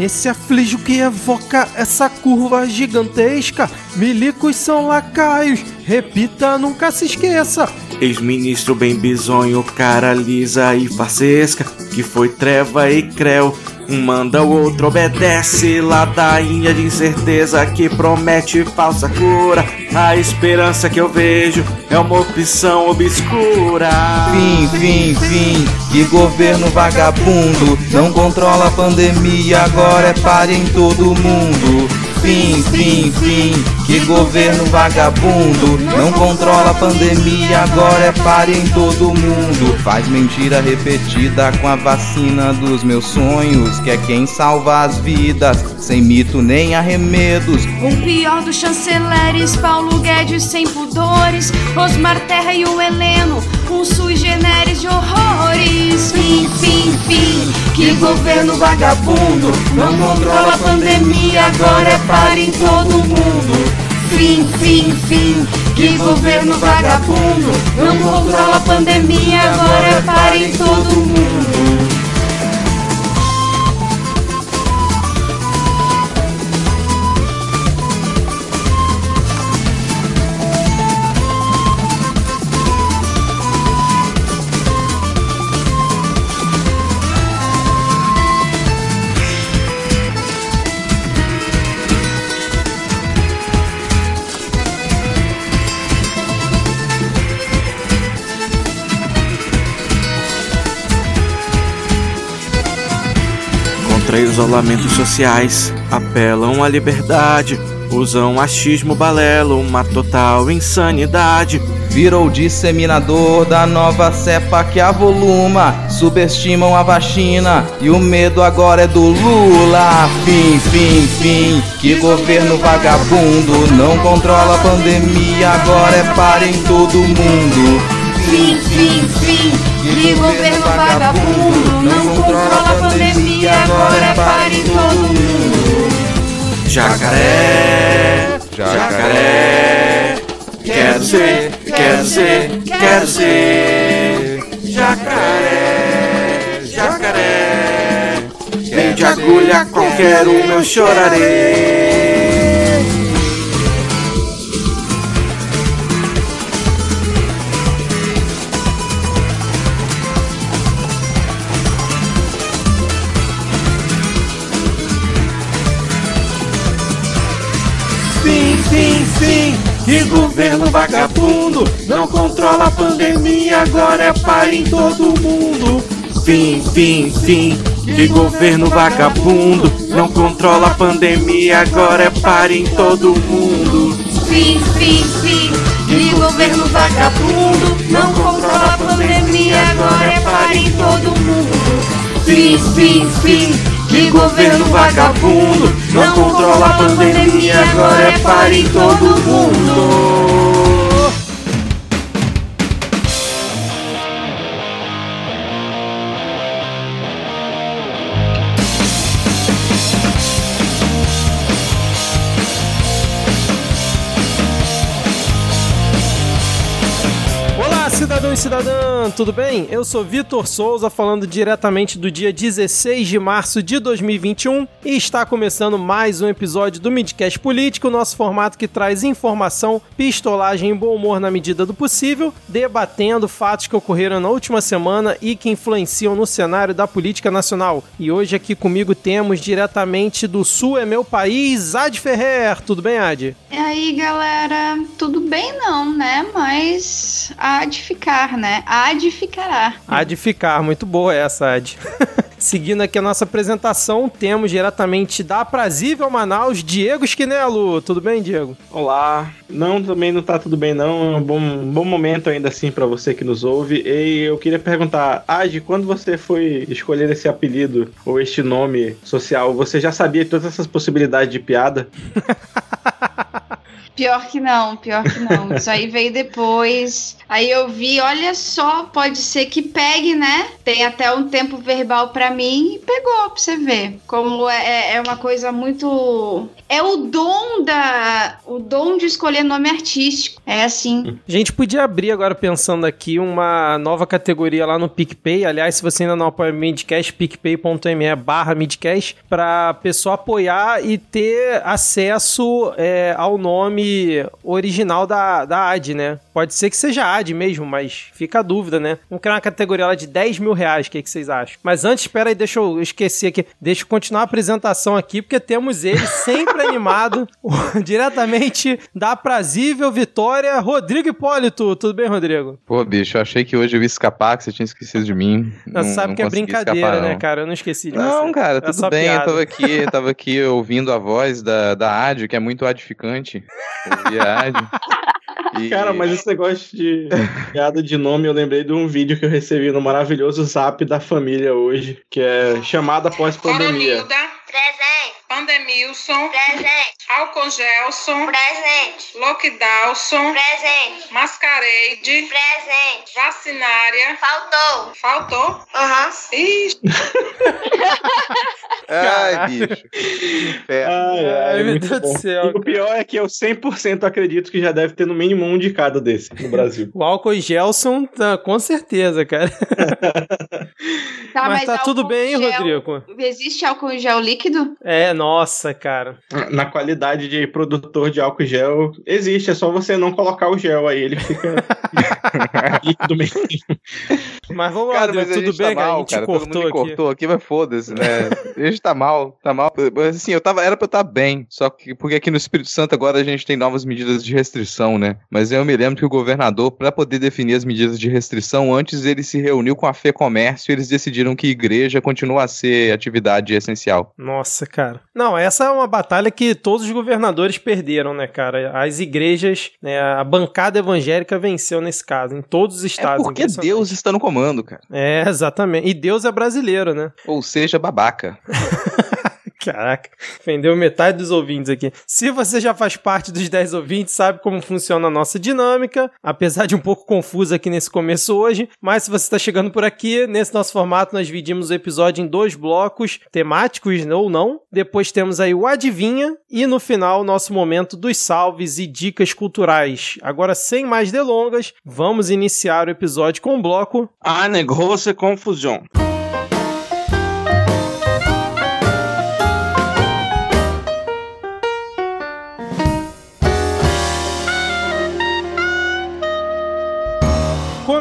nesse aflijo que evoca essa curva gigantesca. Milicos são lacaios, repita, nunca se esqueça. Ex-ministro bem bizonho, cara lisa e farsesca, que foi treva e creu. Um manda, o outro obedece, ladainha de incerteza que promete falsa cura. A esperança que eu vejo é uma opção obscura. Fim, fim, fim, que governo vagabundo não controla a pandemia, agora é pare em todo mundo. Fim, fim, fim, que governo vagabundo. Não controla a pandemia, agora é pare em todo mundo. Faz mentira repetida com a vacina dos meus sonhos Que é quem salva as vidas, sem mito nem arremedos. O pior dos chanceleres, Paulo Guedes sem pudores Osmar Terra e o Heleno, um sui generis de horrores. Fim, fim, fim, que governo vagabundo. Não controla a pandemia, agora é pare em todo mundo. Fim, fim, fim, que governo vagabundo. Não controla a pandemia, agora é pare em todo mundo. Contra isolamentos sociais, apelam à liberdade, usam achismo balelo, uma total insanidade. Virou disseminador da nova cepa que avoluma. Subestimam a vacina e o medo agora é do Lula. Fim, fim, fim. Que governo vagabundo não controla a pandemia, agora é para em todo mundo. Fim, fim, fim, que governo vagabundo não controla a pandemia, agora é pare todo mundo. Jacaré, jacaré, quero ser, quero ser, quero ser. Jacaré, jacaré, vem de agulha, qualquer um eu chorarei. Que governo vagabundo não controla a pandemia, agora é pare em todo mundo. Fim, fim, fim, que governo vagabundo não controla a pandemia, agora é pare em todo mundo. Fim, fim, fim, que governo vagabundo não controla a pandemia, agora é pare em todo mundo. Fim, fim, fim, que governo vagabundo não controla a pandemia, agora é pare em todo mundo. Cidadã, tudo bem? Eu sou Vitor Souza, falando diretamente do dia 16 de março de 2021 e está começando mais um episódio do Midcast Político, nosso formato que traz informação, pistolagem e bom humor na medida do possível, debatendo fatos que ocorreram na última semana e que influenciam no cenário da política nacional. E hoje aqui comigo temos diretamente do Sul é meu país, Ad Ferrer. Tudo bem, Ad? E aí, galera, tudo bem não, né? Mas há de ficar, né? Há de ficará. Há de ficar, muito boa essa, Ad. Seguindo aqui a nossa apresentação, temos diretamente da Aprazível Manaus, Diego Esquinelo. Tudo bem, Diego? Olá. Não, também não tá tudo bem não. É um bom, um bom momento ainda assim pra você que nos ouve. E eu queria perguntar, Agi, quando você foi escolher esse apelido ou este nome social, você já sabia todas essas possibilidades de piada? Pior que não, pior que não. Isso aí veio depois. Aí eu vi, olha só, pode ser que pegue, né? Tem até um tempo verbal pra mim e pegou pra você ver. Como é, é uma coisa muito. É o dom da. O dom de escolher nome artístico. É assim. A gente podia abrir agora pensando aqui uma nova categoria lá no PicPay. Aliás, se você ainda não apoia o Midcast, picpay.me barra Midcast, pra pessoa apoiar e ter acesso é, ao nome original da, da AD, né? Pode ser que seja AD mesmo, mas fica a dúvida, né? Vamos criar uma categoria lá de 10 mil reais, o que, que vocês acham? Mas antes, espera aí, deixa eu esquecer aqui. Deixa eu continuar a apresentação aqui, porque temos ele sempre animado, diretamente da Prazível Vitória, Rodrigo Hipólito. Tudo bem, Rodrigo? Pô, bicho, eu achei que hoje eu ia escapar, que você tinha esquecido de mim. Não, sabe não que é brincadeira, escapar, né, não. cara? Eu não esqueci de Não, você. cara, É tudo só bem. Eu piada. tava aqui, tava aqui ouvindo a voz da, da Adi, que é muito adificante. Viagem. E... Cara, mas esse negócio de piada de nome, eu lembrei de um vídeo que eu recebi no maravilhoso Zap da família hoje, que é chamada pós-pandemia. Vandemilson. Presente. Alcongelson. Presente. Loquidalson. Presente. Mascareide. Presente. Vacinária. Faltou. Faltou? Aham. Uhum. Ixi. ai, bicho. Ai, ai, meu Deus do céu. o pior é que eu 100% acredito que já deve ter no mínimo um de cada desse no Brasil. o álcool Gelson, tá, com certeza, cara. tá, mas, mas tá tudo bem, gel, Rodrigo? Existe álcool em gel líquido? É, não nossa, cara. Na qualidade de produtor de álcool gel, existe, é só você não colocar o gel aí, ele fica líquido mesmo. Mas vamos lá, Cara, Rodrigo, mas a tudo gente bem, tá cara? mal, a gente cara. Todo mundo cortou aqui. cortou aqui, mas foda-se, né? A gente tá mal, tá mal. Mas assim, eu tava, era pra eu estar bem. Só que, porque aqui no Espírito Santo agora a gente tem novas medidas de restrição, né? Mas eu me lembro que o governador, pra poder definir as medidas de restrição, antes ele se reuniu com a Fê Comércio e eles decidiram que igreja continua a ser atividade essencial. Nossa, cara. Não, essa é uma batalha que todos os governadores perderam, né, cara? As igrejas, né, a bancada evangélica venceu nesse caso, em todos os É estados. porque impressionante. Deus está no comando, cara. É, exatamente. E Deus é brasileiro, né? Ou seja, babaca. Caraca, ofendeu metade dos ouvintes aqui. Se você já faz parte dos 10 ouvintes, sabe como funciona a nossa dinâmica, apesar de um pouco confusa aqui nesse começo hoje, mas se você está chegando por aqui, nesse nosso formato nós dividimos o episódio em dois blocos temáticos ou não. Depois temos aí o Adivinha e no final nosso momento dos salves e dicas culturais. Agora, sem mais delongas, vamos iniciar o episódio com o bloco Ah, negócio é confusão.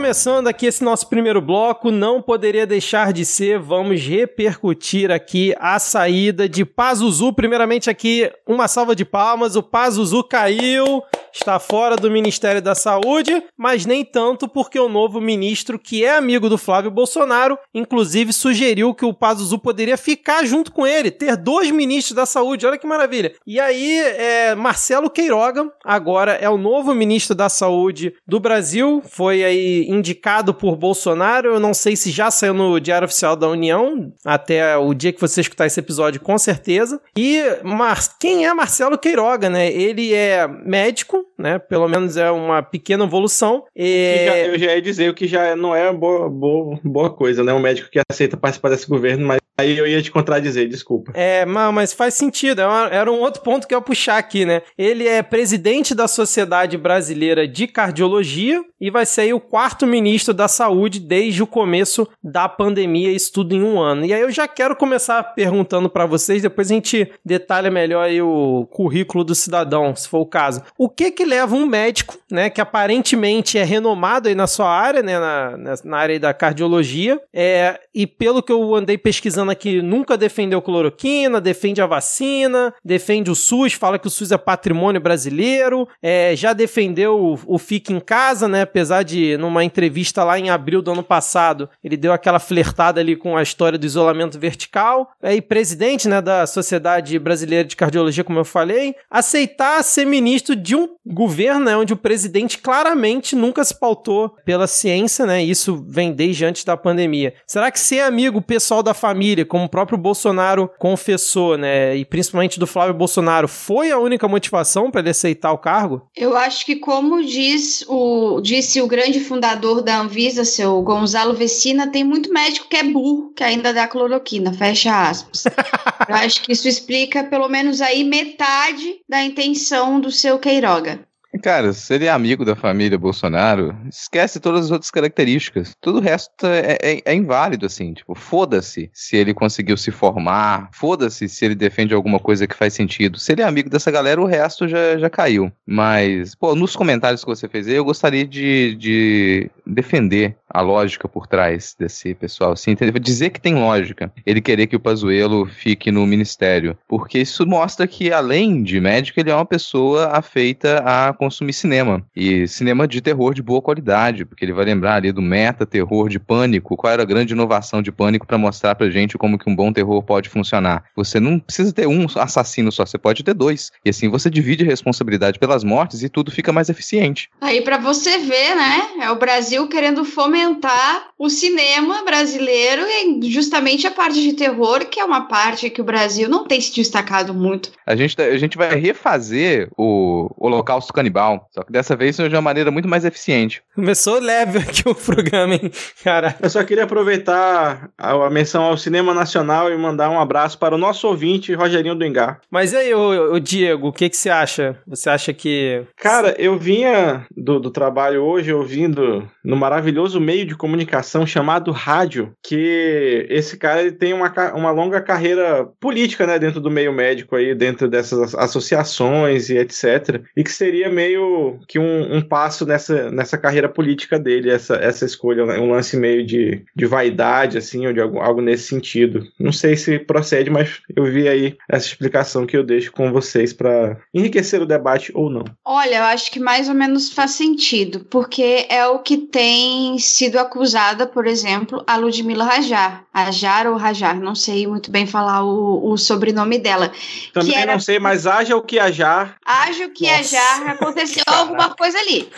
Começando aqui esse nosso primeiro bloco, não poderia deixar de ser, vamos repercutir aqui a saída de Pazuzu. Primeiramente aqui, uma salva de palmas, o Pazuzu caiu, está fora do Ministério da Saúde, mas nem tanto porque o novo ministro, que é amigo do Flávio Bolsonaro, inclusive sugeriu que o Pazuzu poderia ficar junto com ele, ter dois ministros da Saúde, olha que maravilha. E aí, é, Marcelo Queiroga, agora é o novo ministro da Saúde do Brasil, foi aí indicado por Bolsonaro, eu não sei se já saiu no Diário Oficial da União, até o dia que você escutar esse episódio, com certeza. E Mar quem é Marcelo Queiroga, né? Ele é médico, né? Pelo menos é uma pequena evolução. Já- eu já ia dizer o que já não é boa, boa, boa coisa, né? Um médico que aceita participar desse governo, mas aí eu ia te contradizer, desculpa. É, ma- mas faz sentido. é Era um outro ponto que eu ia puxar aqui, né? Ele é presidente da Sociedade Brasileira de Cardiologia e vai ser o quarto ministro da Saúde desde o começo da pandemia, isso tudo em um ano. E aí eu já quero começar perguntando pra vocês, depois a gente detalha melhor o currículo do cidadão, se for o caso. O que que leva um médico, né, que aparentemente é renomado aí na sua área, né, na, na- área da cardiologia, é, e pelo que eu andei pesquisando aqui, nunca defendeu cloroquina, defende a vacina, defende o SUS, fala que o SUS é patrimônio brasileiro, é, já defendeu o, o Fique em Casa, né, apesar de numa entrevista lá em abril do ano passado, ele deu aquela flertada ali com a história do isolamento vertical, é, e presidente, né, da Sociedade Brasileira de Cardiologia, como eu falei, aceitar ser ministro de um governo, né, onde o presidente claramente nunca se pautou pela ciência, né, isso vem desde antes da pandemia. Será que ser amigo pessoal da família como o próprio Bolsonaro confessou, né, e principalmente do Flávio Bolsonaro, foi a única motivação para ele aceitar o cargo? Eu acho que, como diz o, disse o grande fundador da Anvisa, seu Gonzalo Vecina, tem muito médico que é burro, que ainda dá cloroquina, fecha aspas. Eu acho que isso explica pelo menos aí metade da intenção do seu Queiroga. Cara, se ele é amigo da família Bolsonaro, esquece todas as outras características. Tudo o resto é, é- é inválido, assim. Tipo, foda-se se ele conseguiu se formar, foda-se se ele defende alguma coisa que faz sentido. Se ele é amigo dessa galera, o resto já, já caiu. Mas, pô, nos comentários que você fez aí, eu gostaria de, de defender a lógica por trás desse pessoal, assim, entendeu? dizer que tem lógica ele querer que o Pazuello fique no ministério, porque isso mostra que além de médico, ele é uma pessoa afeita a consumir cinema, e cinema de terror de boa qualidade, porque ele vai lembrar ali do meta terror de Pânico, qual era a grande inovação de Pânico para mostrar pra gente como que um bom terror pode funcionar. Você não precisa ter um assassino só, você pode ter dois, e assim você divide a responsabilidade pelas mortes e tudo fica mais eficiente. Aí pra você ver, né? É o Brasil querendo fomentar o cinema brasileiro e justamente a parte de terror, que é uma parte que o Brasil não tem se destacado muito. A gente, tá- a gente vai refazer o Holocausto Canibal, só que dessa vez de uma maneira muito mais eficiente. Começou leve aqui o programa, hein? Cara, Eu só queria aproveitar a, a menção ao Cinema Nacional e mandar um abraço para o nosso ouvinte, Rogerinho do Engar. mas e aí, ô, ô, Diego, o que, que você acha? Você acha que. Cara, eu vinha do, do trabalho hoje ouvindo no maravilhoso meio de comunicação chamado rádio, que esse cara ele tem uma, uma longa carreira política, né, dentro do meio médico aí, dentro dessas associações e etc. E que seria meio que um, um passo nessa, nessa carreira política dele, essa, essa escolha, né, um lance meio de, de vaidade, assim, ou de algo, algo nesse sentido. Não sei se procede, mas eu vi aí essa explicação que eu deixo com vocês para enriquecer o debate ou não. Olha, eu acho que mais ou menos faz sentido, porque é o que tem sido acusada, por exemplo, a Ludmila Rajar. Rajar ou Rajar, não sei muito bem falar o, o sobrenome dela. Também era- não sei, mas haja o que hajar. Acho que a Nossa. Jar aconteceu alguma coisa ali.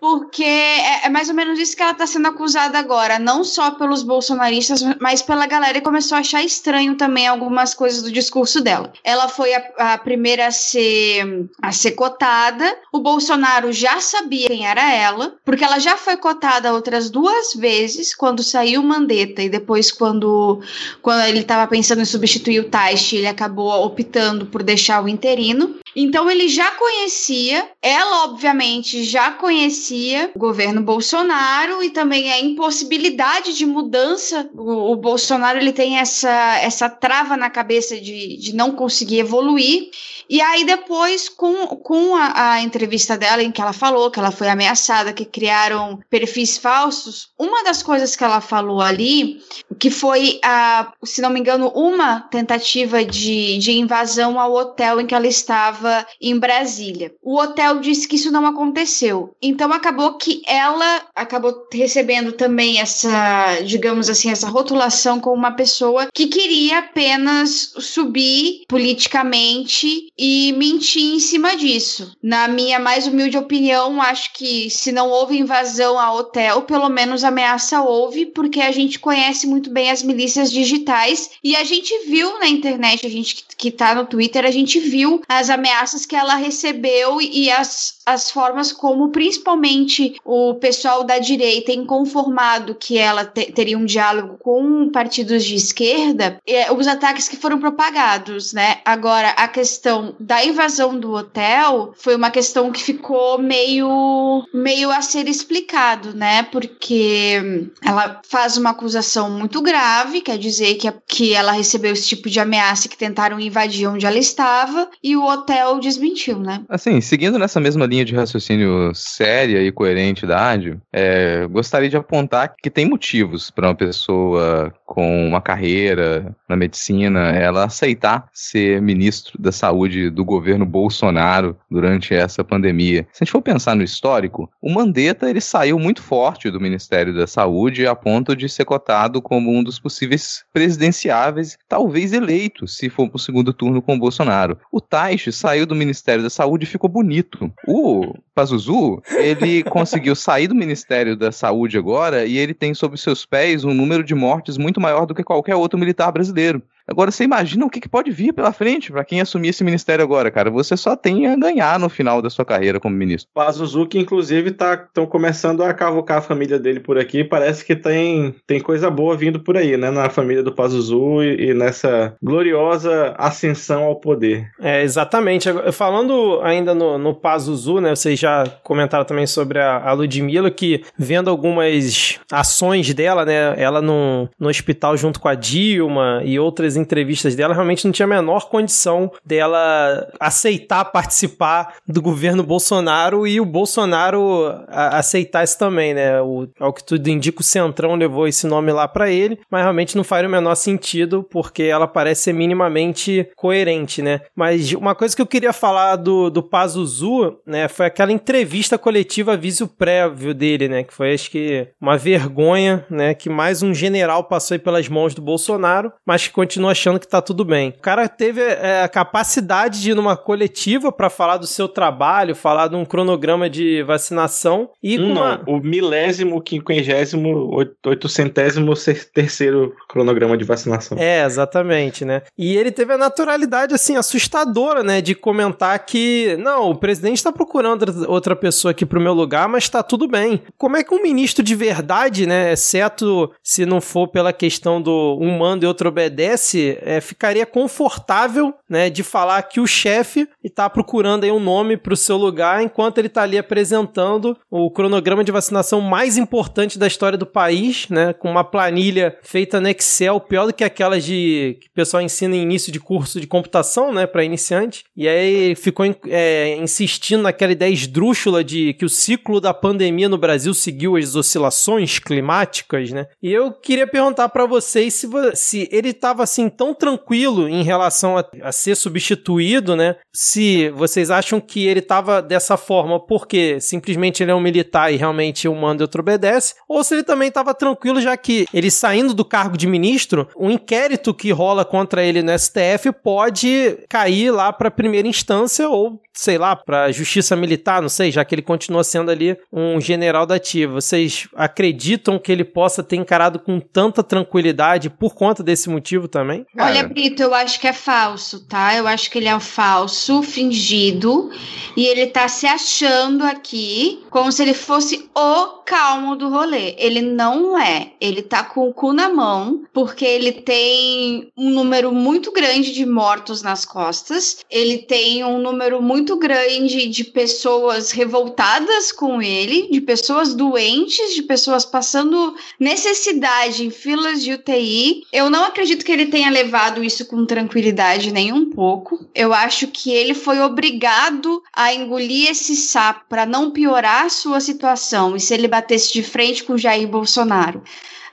Porque é, é mais ou menos isso que ela está sendo acusada agora. Não só pelos bolsonaristas, mas pela galera que começou a achar estranho também algumas coisas do discurso dela. Ela foi a, a primeira a ser, a ser cotada. O Bolsonaro já sabia quem era ela, porque ela já foi cotada outras duas vezes, quando saiu o Mandetta e depois quando, quando ele estava pensando em substituir o Taishi, ele acabou optando por deixar o interino. Então ele já conhecia, ela obviamente já conhecia o governo Bolsonaro e também a impossibilidade de mudança. O, o Bolsonaro ele tem essa, essa trava na cabeça de, de não conseguir evoluir. E aí depois, com, com a, a entrevista dela, em que ela falou que ela foi ameaçada, que criaram perfis falsos, uma das coisas que ela falou ali, que foi, a, se não me engano, uma tentativa de, de invasão ao hotel em que ela estava em Brasília. O hotel disse que isso não aconteceu. Então acabou que ela acabou recebendo também essa, digamos assim, essa rotulação como uma pessoa que queria apenas subir politicamente e mentir em cima disso. Na minha mais humilde opinião, acho que se não houve invasão ao hotel, pelo menos ameaça houve, porque a gente conhece muito bem as milícias digitais. E a gente viu na internet, a gente que tá no Twitter, a gente viu as ameaças que ela recebeu e as, as formas como, principalmente, o pessoal da direita, inconformado que ela te- teria um diálogo com partidos de esquerda, é, os ataques que foram propagados, né? Agora, a questão da invasão do hotel foi uma questão que ficou meio, meio a ser explicado, né? Porque ela faz uma acusação muito grave, quer dizer que, que ela recebeu esse tipo de ameaça que tentaram invadir onde ela estava, e o hotel desmentiu, né? Assim, seguindo nessa mesma linha de raciocínio séria e coerente da AD, é, gostaria de apontar que tem motivos para uma pessoa com uma carreira na medicina ela aceitar ser ministro da saúde do governo Bolsonaro durante essa pandemia. Se a gente for pensar no histórico, o Mandetta ele saiu muito forte do Ministério da Saúde a ponto de ser cotado como um dos possíveis presidenciáveis, talvez eleito, se for para o segundo turno com o Bolsonaro. O Taish saiu do Ministério da Saúde e ficou bonito. O Pazuzu, ele conseguiu sair do Ministério da Saúde agora e ele tem sob seus pés um número de mortes muito maior do que qualquer outro militar brasileiro. Agora, você imagina o que, que pode vir pela frente para quem assumir esse ministério agora, cara. Você só tem a ganhar no final da sua carreira como ministro. Pazuzu, que inclusive estão começando a cavocar a família dele por aqui. Parece que tem, tem coisa boa vindo por aí, né? Na família do Pazuzu e, e nessa gloriosa ascensão ao poder. É, exatamente. Falando ainda no, no Pazuzu, né? Vocês já comentaram também sobre a, a Ludmilla, que vendo algumas ações dela, né? Ela no, no hospital junto com a Dilma e outras entrevistas dela, realmente não tinha a menor condição dela aceitar participar do governo Bolsonaro e o Bolsonaro aceitar isso também, né? O, ao que tudo indica, o Centrão levou esse nome lá pra ele, mas realmente não faria o menor sentido, porque ela parece ser minimamente coerente, né? Mas uma coisa que eu queria falar do, do Pazuzu, né, foi aquela entrevista coletiva aviso prévio dele, né? Que foi, acho que, uma vergonha, né? Que mais um general passou aí pelas mãos do Bolsonaro, mas que continua achando que tá tudo bem. O cara teve é, a capacidade de ir numa coletiva pra falar do seu trabalho, falar de um cronograma de vacinação e com Um uma... não, o milésimo, quinquagésimo, oit- oitocentésimo terceiro cronograma de vacinação. É, exatamente, né? E ele teve a naturalidade, assim, assustadora, né? De comentar que, não, o presidente tá procurando outra- outra pessoa aqui pro meu lugar, mas tá tudo bem. Como é que um ministro de verdade, né? Exceto se não for pela questão do um manda e outro obedece, é, ficaria confortável, né? De falar que o chefe tá procurando aí um nome pro seu lugar enquanto ele tá ali apresentando o cronograma de vacinação mais importante da história do país, né? Com uma planilha feita no Excel, pior do que aquelas de que o pessoal ensina em início de curso de computação, né? Para iniciante. E aí ficou é, insistindo naquela ideia esdrúxula de que o ciclo da pandemia no Brasil seguiu as oscilações climáticas, né? E eu queria perguntar para vocês se, se ele estava assim tão tranquilo em relação a, a ser substituído, né? Se vocês acham que ele estava dessa forma porque simplesmente ele é um militar e realmente um manda e outro obedece, ou se ele também estava tranquilo já que ele saindo do cargo de ministro, o inquérito que rola contra ele no STF pode cair lá para primeira instância ou sei lá, para justiça militar, não sei, já que ele continua sendo ali um general da ativa. Vocês acreditam que ele possa ter encarado com tanta tranquilidade por conta desse motivo também? Olha, Cara. Brito, eu acho que é falso, tá? Eu acho que ele é um falso, fingido, e ele tá se achando aqui como se ele fosse o calmo do rolê. Ele não é. Ele tá com o cu na mão, porque ele tem um número muito grande de mortos nas costas, ele tem um número muito grande de pessoas revoltadas com ele, de pessoas doentes, de pessoas passando necessidade em filas de UTI. Eu não acredito que ele tenha levado isso com tranquilidade nem um pouco. Eu acho que ele foi obrigado a engolir esse sapo para não piorar a sua situação. E se ele batesse de frente com Jair Bolsonaro,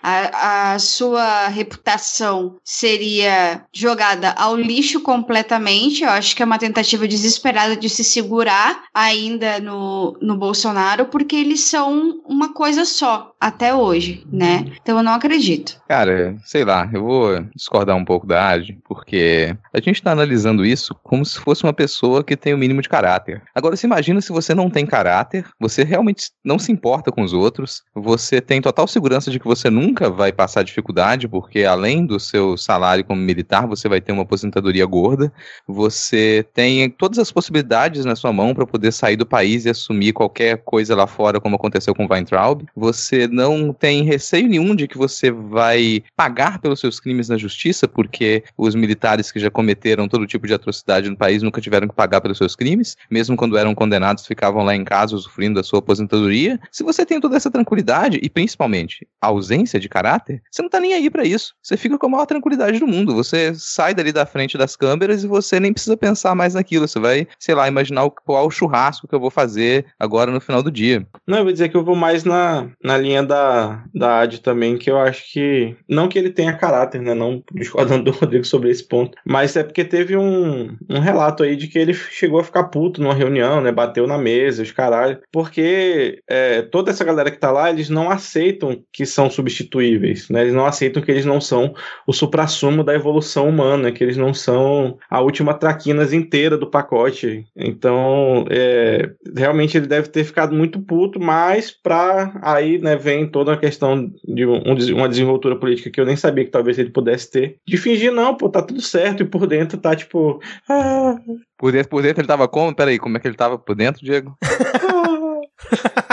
a, a sua reputação seria jogada ao lixo completamente. Eu acho que é uma tentativa desesperada de se segurar ainda no, no Bolsonaro, porque eles são uma coisa só até hoje, né? Então eu não acredito. Cara, sei lá, eu vou discordar um pouco da Adi, porque a gente tá analisando isso como se fosse uma pessoa que tem o mínimo de caráter. Agora, você imagina se você não tem caráter, você realmente não se importa com os outros, você tem total segurança de que você nunca vai passar dificuldade, porque além do seu salário como militar, você vai ter uma aposentadoria gorda, você tem todas as possibilidades na sua mão para poder sair do país e assumir qualquer coisa lá fora, como aconteceu com Weintraub. Você não tem receio nenhum de que você vai pagar pelos seus crimes na justiça, porque os militares que já cometeram todo tipo de atrocidade no país nunca tiveram que pagar pelos seus crimes, mesmo quando eram condenados, ficavam lá em casa usufruindo da sua aposentadoria. Se você tem toda essa tranquilidade e principalmente a ausência de caráter, você não tá nem aí pra isso. Você fica com a maior tranquilidade do mundo. Você sai dali da frente das câmeras e você nem precisa pensar mais naquilo. Você vai, sei lá, imaginar qual churrasco que eu vou fazer agora no final do dia. Não, eu vou dizer que eu vou mais na, na linha da, da AD também, que eu acho que. Não que ele tenha caráter, né? Não discordando do Rodrigo sobre esse ponto. Mas é porque teve um, um relato aí de que ele chegou a ficar puto numa reunião, né? Bateu na mesa, os caralho. Porque é, toda essa galera que tá lá, eles não aceitam que são substituíveis, né? Eles não aceitam que eles não são o suprassumo da evolução humana, que eles não são a última traquinas inteira do pacote. Então, é, realmente ele deve ter ficado muito puto, mas pra aí, né, vem toda a questão de um, uma desenvoltura política que eu nem sabia que talvez ele pudesse ter, de fingir, não, pô, tá tudo certo, e por dentro tá tipo. Ah, Por dentro, por dentro ele tava como? Peraí, como é que ele tava por dentro, Diego?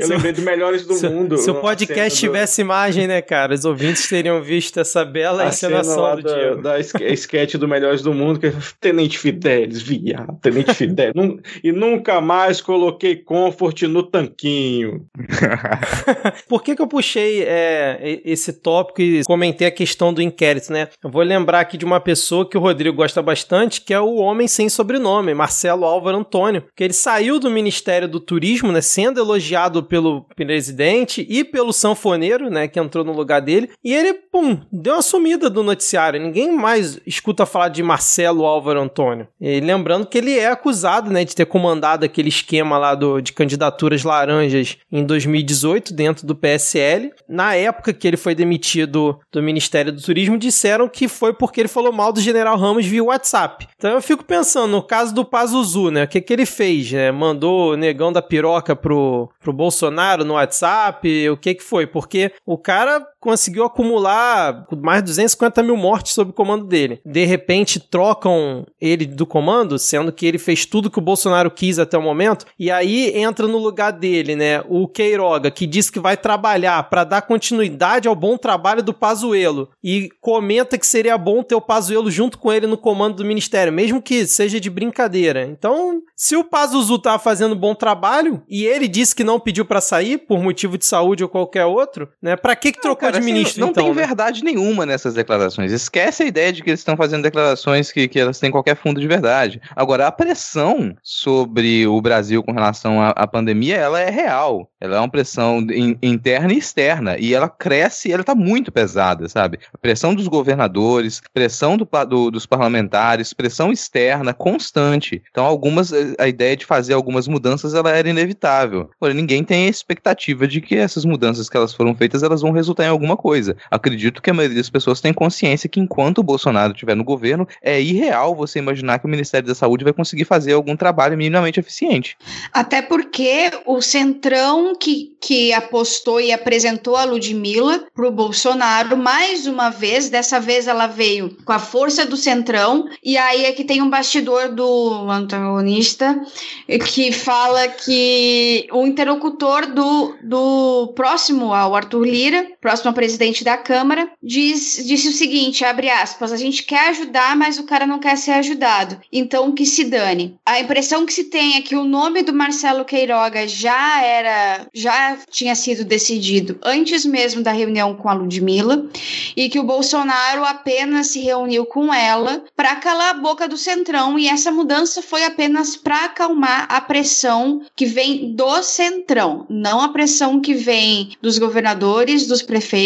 eu lembrei do Melhores do Se, Mundo. se o podcast cena do- tivesse imagem, né, cara? Os ouvintes teriam visto essa bela a encenação do da, Diego. da ske- sketch do Melhores do Mundo, que é Tenente Fidelis, viado, Tenente Fidelis. Nun- e nunca mais coloquei comfort no tanquinho. Por que, que eu puxei é, esse tópico e comentei a questão do inquérito, né? Eu vou lembrar aqui de uma pessoa que o Rodrigo gosta bastante, que é o homem sem sobrenome, Marcelo Álvaro Antônio, que ele saiu do Ministério do Turismo, né, sendo elogiado pelo presidente e pelo sanfoneiro, né, que entrou no lugar dele, e ele, pum, deu uma sumida do noticiário. Ninguém mais escuta falar de Marcelo Álvaro Antônio. E lembrando que ele é acusado, né, de ter comandado aquele esquema lá do, de candidaturas laranjas em 2018 dentro do PSL. Na época que ele foi demitido do Ministério do Turismo, disseram que foi porque ele falou mal do General Ramos via WhatsApp. Então eu fico pensando, no caso do Pazuzu, né, o que, que ele fez? né? Mandou o negão da piroca pro, pro Bolsonaro no WhatsApp? O que que foi? Porque o cara conseguiu acumular mais de 250 mil mortes sob o comando dele. De repente trocam ele do comando, sendo que ele fez tudo que o Bolsonaro quis até o momento, e aí entra no lugar dele, né, o Queiroga, que diz que vai trabalhar para dar continuidade ao bom trabalho do Pazuello e comenta que seria bom ter o Pazuello junto com ele no comando do ministério, mesmo que seja de brincadeira. Então, se o Pazuzu tava fazendo bom trabalho e ele disse que não pediu para sair por motivo de saúde ou qualquer outro, né? Para que que trocou Cara, assim, ministro não então, tem né? verdade nenhuma nessas declarações. Esquece a ideia de que eles estão fazendo declarações que, que elas têm qualquer fundo de verdade. Agora, a pressão sobre o Brasil com relação à, à pandemia, ela é real. Ela é uma pressão in- interna e externa. E ela cresce, ela está muito pesada, sabe? A pressão dos governadores, pressão do do- dos parlamentares, pressão externa constante. Então, algumas, eh, a ideia de fazer algumas mudanças, ela era inevitável. Porém, ninguém tem a expectativa de que essas mudanças que elas foram feitas, elas vão resultar em alguma coisa. Acredito que a maioria das pessoas tem consciência que enquanto o Bolsonaro estiver no governo, é irreal você imaginar que o Ministério da Saúde vai conseguir fazer algum trabalho minimamente eficiente. Até porque o Centrão que, que apostou e apresentou a Ludmilla pro Bolsonaro, mais uma vez, dessa vez ela veio com a força do Centrão, e aí é que tem um bastidor do antagonista que fala que o interlocutor do, do próximo ao Arthur Lira, próximo ao presidente da Câmara, diz, disse o seguinte, abre aspas, a gente quer ajudar, mas o cara não quer ser ajudado, então que se dane. A impressão que se tem é que o nome do Marcelo Queiroga já era, já tinha sido decidido antes mesmo da reunião com a Ludmilla e que o Bolsonaro apenas se reuniu com ela para calar a boca do Centrão e essa mudança foi apenas para acalmar a pressão que vem do Centrão, não a pressão que vem dos governadores, dos prefeitos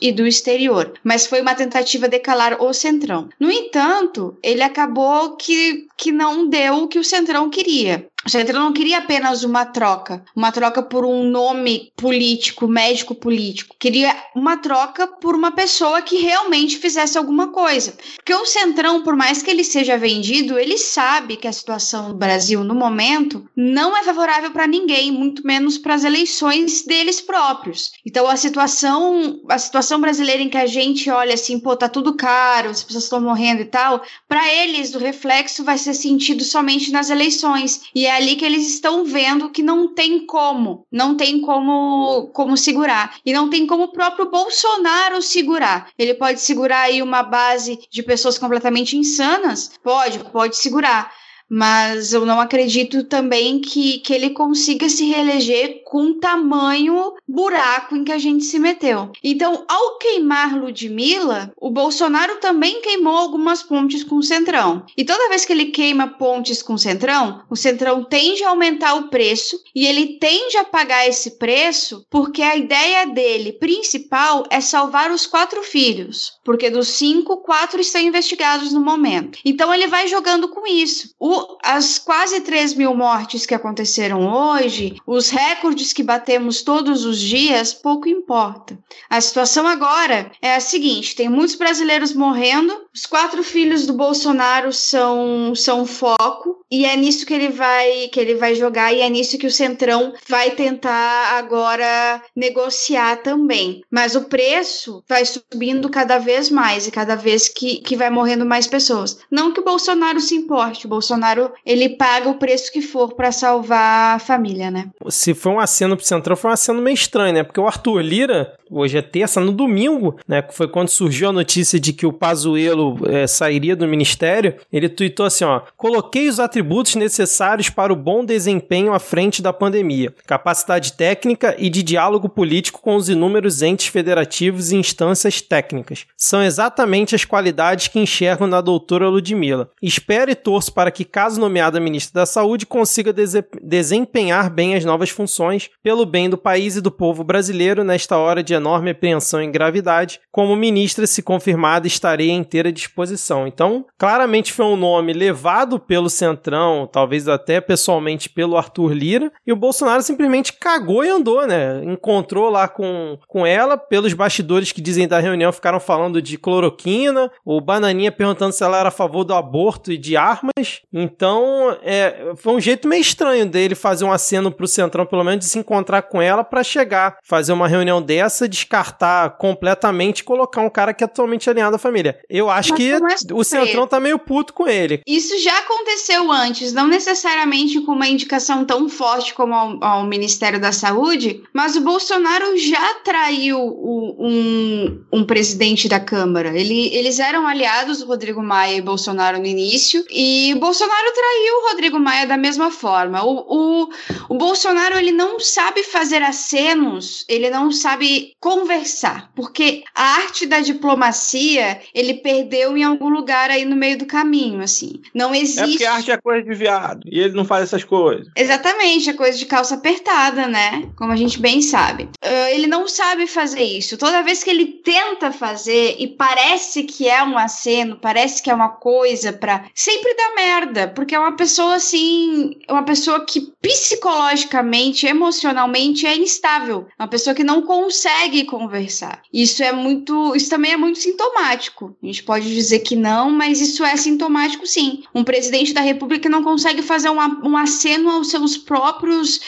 e do exterior, mas foi uma tentativa de calar o Centrão. No entanto, ele acabou que, que não deu o que o Centrão queria. Centrão não queria apenas uma troca, uma troca por um nome político, médico político. Queria uma troca por uma pessoa que realmente fizesse alguma coisa. Porque o Centrão, por mais que ele seja vendido, ele sabe que a situação no Brasil no momento não é favorável para ninguém, muito menos para as eleições deles próprios. Então a situação, a situação brasileira em que a gente olha assim, pô, tá tudo caro, as pessoas estão morrendo e tal, para eles o reflexo vai ser sentido somente nas eleições. E é ali que eles estão vendo que não tem como, não tem como como segurar e não tem como o próprio Bolsonaro segurar. Ele pode segurar aí uma base de pessoas completamente insanas, pode, pode segurar. Mas eu não acredito também que, que ele consiga se reeleger com tamanho buraco em que a gente se meteu. Então, ao queimar Ludmilla, o Bolsonaro também queimou algumas pontes com o Centrão. E toda vez que ele queima pontes com o Centrão, o Centrão tende a aumentar o preço e ele tende a pagar esse preço porque a ideia dele principal é salvar os quatro filhos, porque dos cinco, quatro estão investigados no momento. Então ele vai jogando com isso. O, as quase 3 mil mortes que aconteceram hoje, os recordes que batemos todos os dias, pouco importa. A situação agora é a seguinte: tem muitos brasileiros morrendo, os quatro filhos do Bolsonaro são, são foco, e é nisso que ele vai que ele vai jogar, e é nisso que o Centrão vai tentar agora negociar também. Mas o preço vai subindo cada vez mais e cada vez que, que vai morrendo mais pessoas. Não que o Bolsonaro se importe, o Bolsonaro ele paga o preço que for para salvar a família, né? Se foi um aceno pro Centrão, foi um aceno meio estranho, né? Porque o Arthur Lira, hoje é terça, no domingo, né? Foi quando surgiu a notícia de que o Pazuello é, sairia do ministério. Ele tuitou assim: ó, coloquei os atributos necessários para o bom desempenho à frente da pandemia, capacidade técnica e de diálogo político com os inúmeros entes federativos e instâncias técnicas. São exatamente as qualidades que enxergo na doutora Ludmilla. Espero e torço para que, caso nomeada ministra da Saúde, consiga dese desempenhar bem as novas funções pelo bem do país e do povo brasileiro nesta hora de enorme apreensão e gravidade. Como ministra, se confirmada, estarei à inteira disposição. Então, claramente foi um nome levado pelo Centrão, talvez até pessoalmente pelo Arthur Lira, e o Bolsonaro simplesmente cagou e andou, né? Encontrou lá com, com ela, pelos bastidores que dizem da reunião, ficaram falando de cloroquina, o Bananinha perguntando se ela era a favor do aborto e de armas. Então, é, foi um jeito meio estranho dele fazer um aceno pro Centrão, pelo menos, de se encontrar com ela para chegar, fazer uma reunião dessa, descartar completamente e colocar um cara que é totalmente alinhado à família. Eu acho Mas que é o Centrão tá meio puto com ele. Isso já aconteceu antes, não necessariamente com uma indicação tão forte como ao, ao Ministério da Saúde, mas o Bolsonaro já traiu o- um, um presidente da Câmara. Ele- eles eram aliados, Rodrigo Maia e Bolsonaro, no início, e o Bolsonaro traiu o Rodrigo Maia da mesma forma. O, o, o Bolsonaro ele não sabe fazer acenos, ele não sabe conversar, porque a arte da diplomacia ele perdeu em algum lugar aí no meio do caminho, assim. Não É existe. porque arte é coisa de viado. E ele não faz essas coisas. Exatamente, é coisa de calça apertada, né? Como a gente bem sabe. Ah, ele não sabe fazer isso. Toda vez que ele tenta fazer e parece que é um aceno, parece que é uma coisa pra. Sempre dá merda, porque é uma pessoa assim. é Uma pessoa que psicologicamente, emocionalmente é instável. É Uma pessoa que não consegue conversar. Isso é muito. Isso também é muito sintomático. A gente pode dizer que não, mas isso é sintomático sim. Um presidente da República não consegue fazer um, um aceno aos seus próprios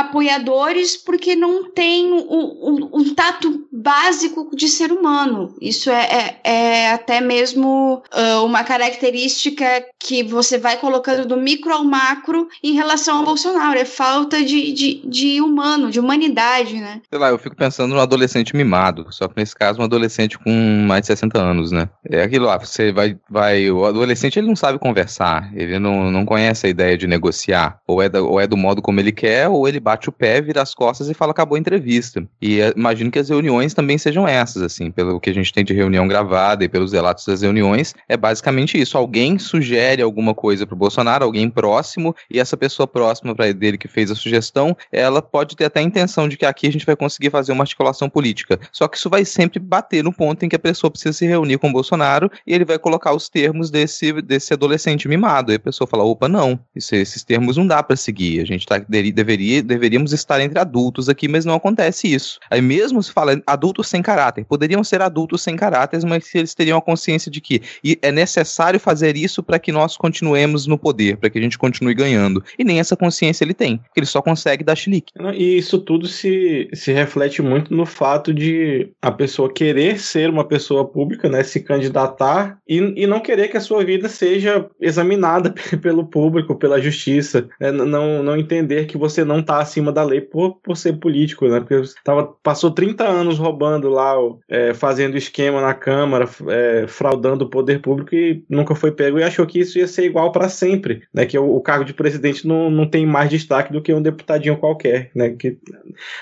apoiadores porque não tem um, um- um tato básico de ser humano. Isso é, é- é até mesmo ah, uma característica que você vai colocando do micro ao macro em relação ao Bolsonaro. É falta de, de, de humano, de humanidade, né? Sei lá, eu fico pensando no adolescente mimado, só que nesse caso um adolescente com mais de 60 anos, né? É aquilo lá, você vai, vai, o adolescente ele não sabe conversar, ele não, não conhece a ideia de negociar, ou é, da- ou é do modo como ele quer, ou ele bate o pé, vira as costas e fala acabou a entrevista. E é, imagino que as reuniões também sejam essas, assim, pelo que a gente tem de reunião gravada e pelos relatos das reuniões, é basicamente isso, alguém sugere alguma coisa pro Bolsonaro, alguém próximo, e essa pessoa próxima para dele que fez a sugestão, ela pode ter até a intenção de que aqui a gente vai conseguir fazer uma articulação política. Só que isso vai sempre bater no ponto em que a pessoa precisa se reunir com o Bolsonaro e ele vai colocar os termos desse, desse adolescente mimado. Aí a pessoa fala: opa, não, isso- esses termos não dá para seguir. A gente tá, deveria, deveríamos estar entre adultos aqui, mas não acontece isso. Aí mesmo se fala adultos sem caráter, poderiam ser adultos sem caráter, mas eles teriam a consciência de que é necessário fazer isso para que nós continuemos no poder, para que a gente continue ganhando. E nem essa consciência ele tem, porque ele só consegue dar chilique. E isso tudo se, se reflete muito no fato de a pessoa querer ser uma pessoa pública, né? Se candidatar e, e não querer que a sua vida seja examinada pelo público, pela justiça. né, Não, não entender que você não está acima da lei por, por ser político, né? Porque tava, passou 30 anos anos roubando lá, é, fazendo esquema na Câmara, é, fraudando o poder público e nunca foi pego e achou que isso ia ser igual para sempre, né? Que o, o, cargo de presidente não, não tem mais destaque do que um deputadinho qualquer, né? Que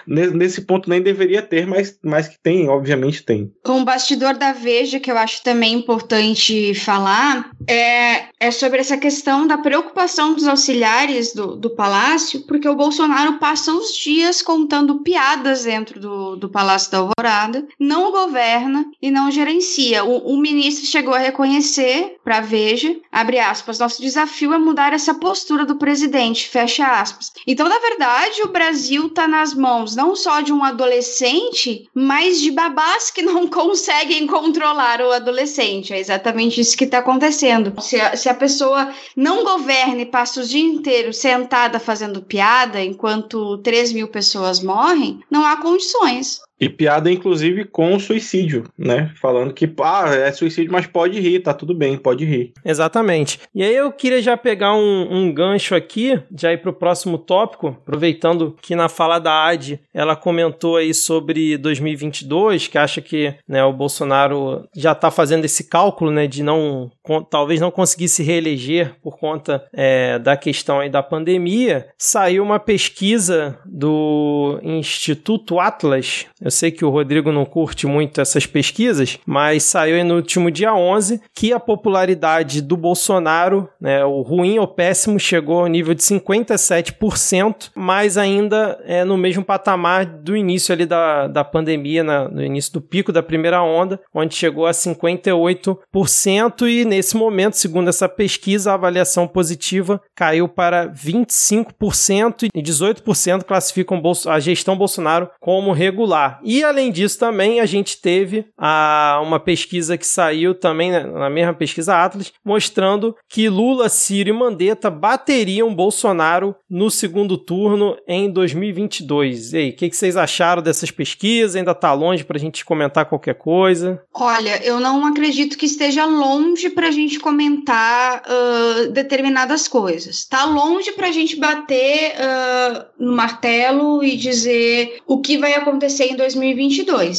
nesse ponto nem deveria ter, mas, mas que tem, obviamente tem. Um bastidor da Veja que eu acho também importante falar é, é sobre essa questão da preocupação dos auxiliares do, do palácio, porque o Bolsonaro passa os dias contando piadas dentro do, do Palácio da Alvorada, não governa e não gerencia. O, o ministro chegou a reconhecer para Veja, abre aspas, nosso desafio é mudar essa postura do presidente, fecha aspas. Então, na verdade, o Brasil está nas mãos não só de um adolescente, mas de babás que não conseguem controlar o adolescente. É exatamente isso que está acontecendo. Se a, se a pessoa não governa e passa o dia inteiro sentada fazendo piada enquanto 3 mil pessoas morrem, não há condições. E piada, inclusive, com suicídio, né? Falando que, ah, é suicídio, mas pode rir, tá tudo bem, pode rir. Exatamente. E aí eu queria já pegar um, um gancho aqui, já ir pro próximo tópico, aproveitando que na fala da AD ela comentou aí sobre 2022, que acha que né, o Bolsonaro já tá fazendo esse cálculo, né, de não, talvez não conseguir se reeleger por conta é, da questão aí da pandemia. Saiu uma pesquisa do Instituto Atlas, eu sei que o Rodrigo não curte muito essas pesquisas, mas saiu no último dia 11 que a popularidade do Bolsonaro, né, o ruim ou péssimo, chegou ao nível de 57%, mas ainda é no mesmo patamar do início ali da, da pandemia, na, no início do pico da primeira onda, onde chegou a 58%, e nesse momento, segundo essa pesquisa, a avaliação positiva caiu para 25% e 18% classificam a gestão Bolsonaro como regular. E além disso, também a gente teve a, uma pesquisa que saiu também né, na mesma pesquisa Atlas, mostrando que Lula, Ciro e Mandetta bateriam Bolsonaro no segundo turno em 2022. E aí, o que, que, vocês acharam dessas pesquisas? Ainda está longe para a gente comentar qualquer coisa? Olha, eu não acredito que esteja longe para a gente comentar uh, determinadas coisas. Está longe para a gente bater uh, no martelo e dizer o que vai acontecer em 2022.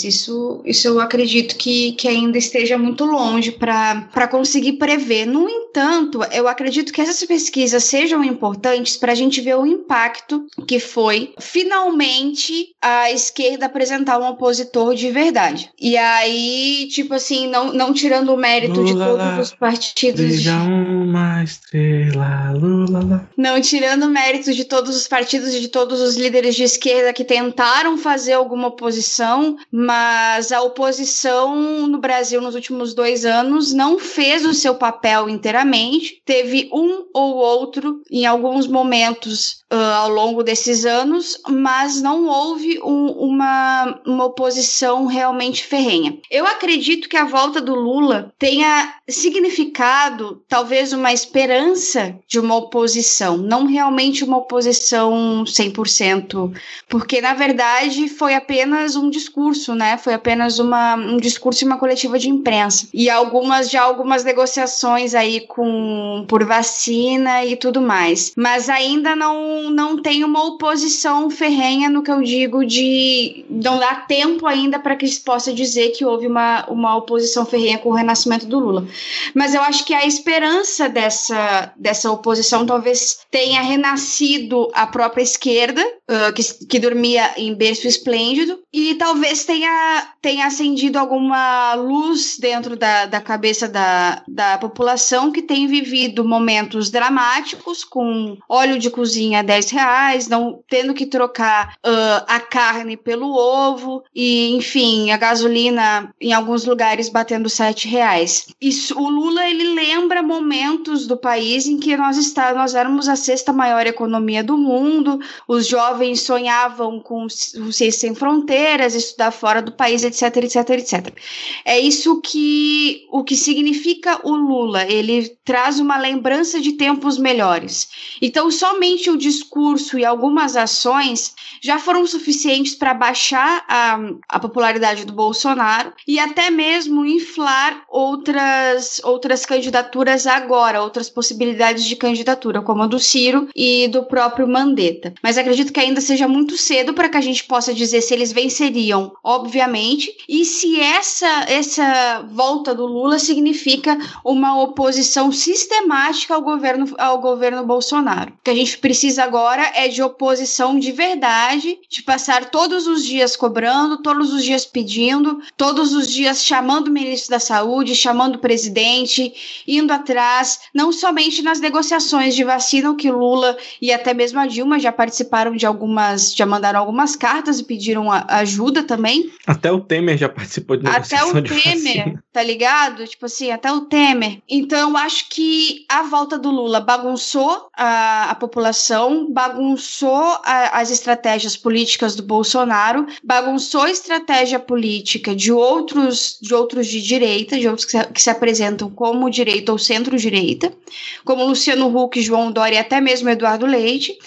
Isso, isso eu acredito que, que ainda esteja muito longe para conseguir prever. No entanto, eu acredito que essas pesquisas sejam importantes para a gente ver o impacto que foi finalmente a esquerda apresentar um opositor de verdade. E aí, tipo assim, não, não tirando o mérito Lula, de todos os partidos. De... uma estrela, Lula, Não tirando o mérito de todos os partidos e de todos os líderes de esquerda que tentaram fazer alguma oposição oposição, mas a oposição no Brasil nos últimos dois anos não fez o seu papel inteiramente. Teve um ou outro, em alguns momentos uh, ao longo desses anos, mas não houve um, uma, uma oposição realmente ferrenha. Eu acredito que a volta do Lula tenha significado talvez uma esperança de uma oposição, não realmente uma oposição 100%, porque na verdade foi apenas um discurso, né? Foi apenas uma, um discurso e uma coletiva de imprensa. E algumas já algumas negociações aí com por vacina e tudo mais. Mas ainda não não tem uma oposição ferrenha no que eu digo de não dá tempo ainda para que se possa dizer que houve uma, uma oposição ferrenha com o renascimento do Lula. Mas eu acho que a esperança dessa, dessa oposição talvez tenha renascido a própria esquerda, uh, que, que dormia em berço esplêndido, e talvez tenha, tenha acendido alguma luz dentro da, da cabeça da, da população que tem vivido momentos dramáticos, com óleo de cozinha a 10 reais, não tendo que trocar uh, a carne pelo ovo, e enfim, a gasolina em alguns lugares batendo 7 reais. Isso, o Lula ele lembra momentos do país em que nós está, nós éramos a sexta maior economia do mundo, os jovens sonhavam com o Seis Sem Fronteiras, estudar fora do país, etc, etc, etc. É isso que o que significa o Lula, ele traz uma lembrança de tempos melhores. Então, somente o discurso e algumas ações já foram suficientes para baixar a, a popularidade do Bolsonaro e até mesmo inflar outras outras candidaturas agora outras possibilidades de candidatura, como a do Ciro e do próprio Mandetta. Mas acredito que ainda seja muito cedo para que a gente possa dizer se eles venceriam, obviamente, e se essa, essa volta do Lula significa uma oposição sistemática ao governo, ao governo Bolsonaro. O que a gente precisa agora é de oposição de verdade, de passar todos os dias cobrando, todos os dias pedindo, todos os dias chamando o ministro da Saúde, chamando o presidente, indo atrás, não somente nas negociações de vacina, que Lula e até mesmo a Dilma já participaram de algumas, já mandaram algumas cartas e pediram a- ajuda também. Até o Temer já participou de Até negociação o de Temer, vacina. tá ligado? Tipo assim, até o Temer. Então, eu acho que a volta do Lula bagunçou a, a população, bagunçou a- as estratégias políticas do Bolsonaro, bagunçou a estratégia política de outros de, outros de direita, de outros que se, que se apresentam como direita ou centro-direita, como Luciano Huck, João Dória e até mesmo Eduardo Leite.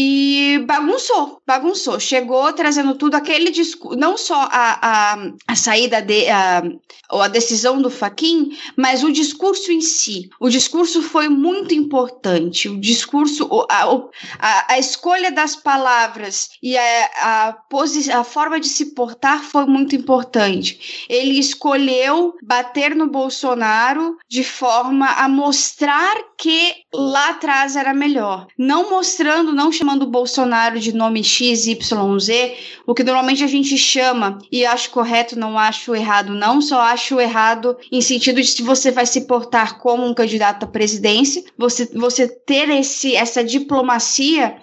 E bagunçou, bagunçou. Chegou trazendo tudo aquele discurso, não só a, a, a saída de. A, ou a decisão do Faquin, mas o discurso em si. O discurso foi muito importante. O discurso, a, a, a escolha das palavras e a, a, a forma de se portar foi muito importante. Ele escolheu bater no Bolsonaro de forma a mostrar que lá atrás era melhor. Não mostrando, não chamando o Bolsonaro de nome X, Y, Z, o que normalmente a gente chama, e acho correto, não acho errado, não, só acho errado em sentido de se você vai se portar como um candidato à presidência, você, você ter esse, essa diplomacia,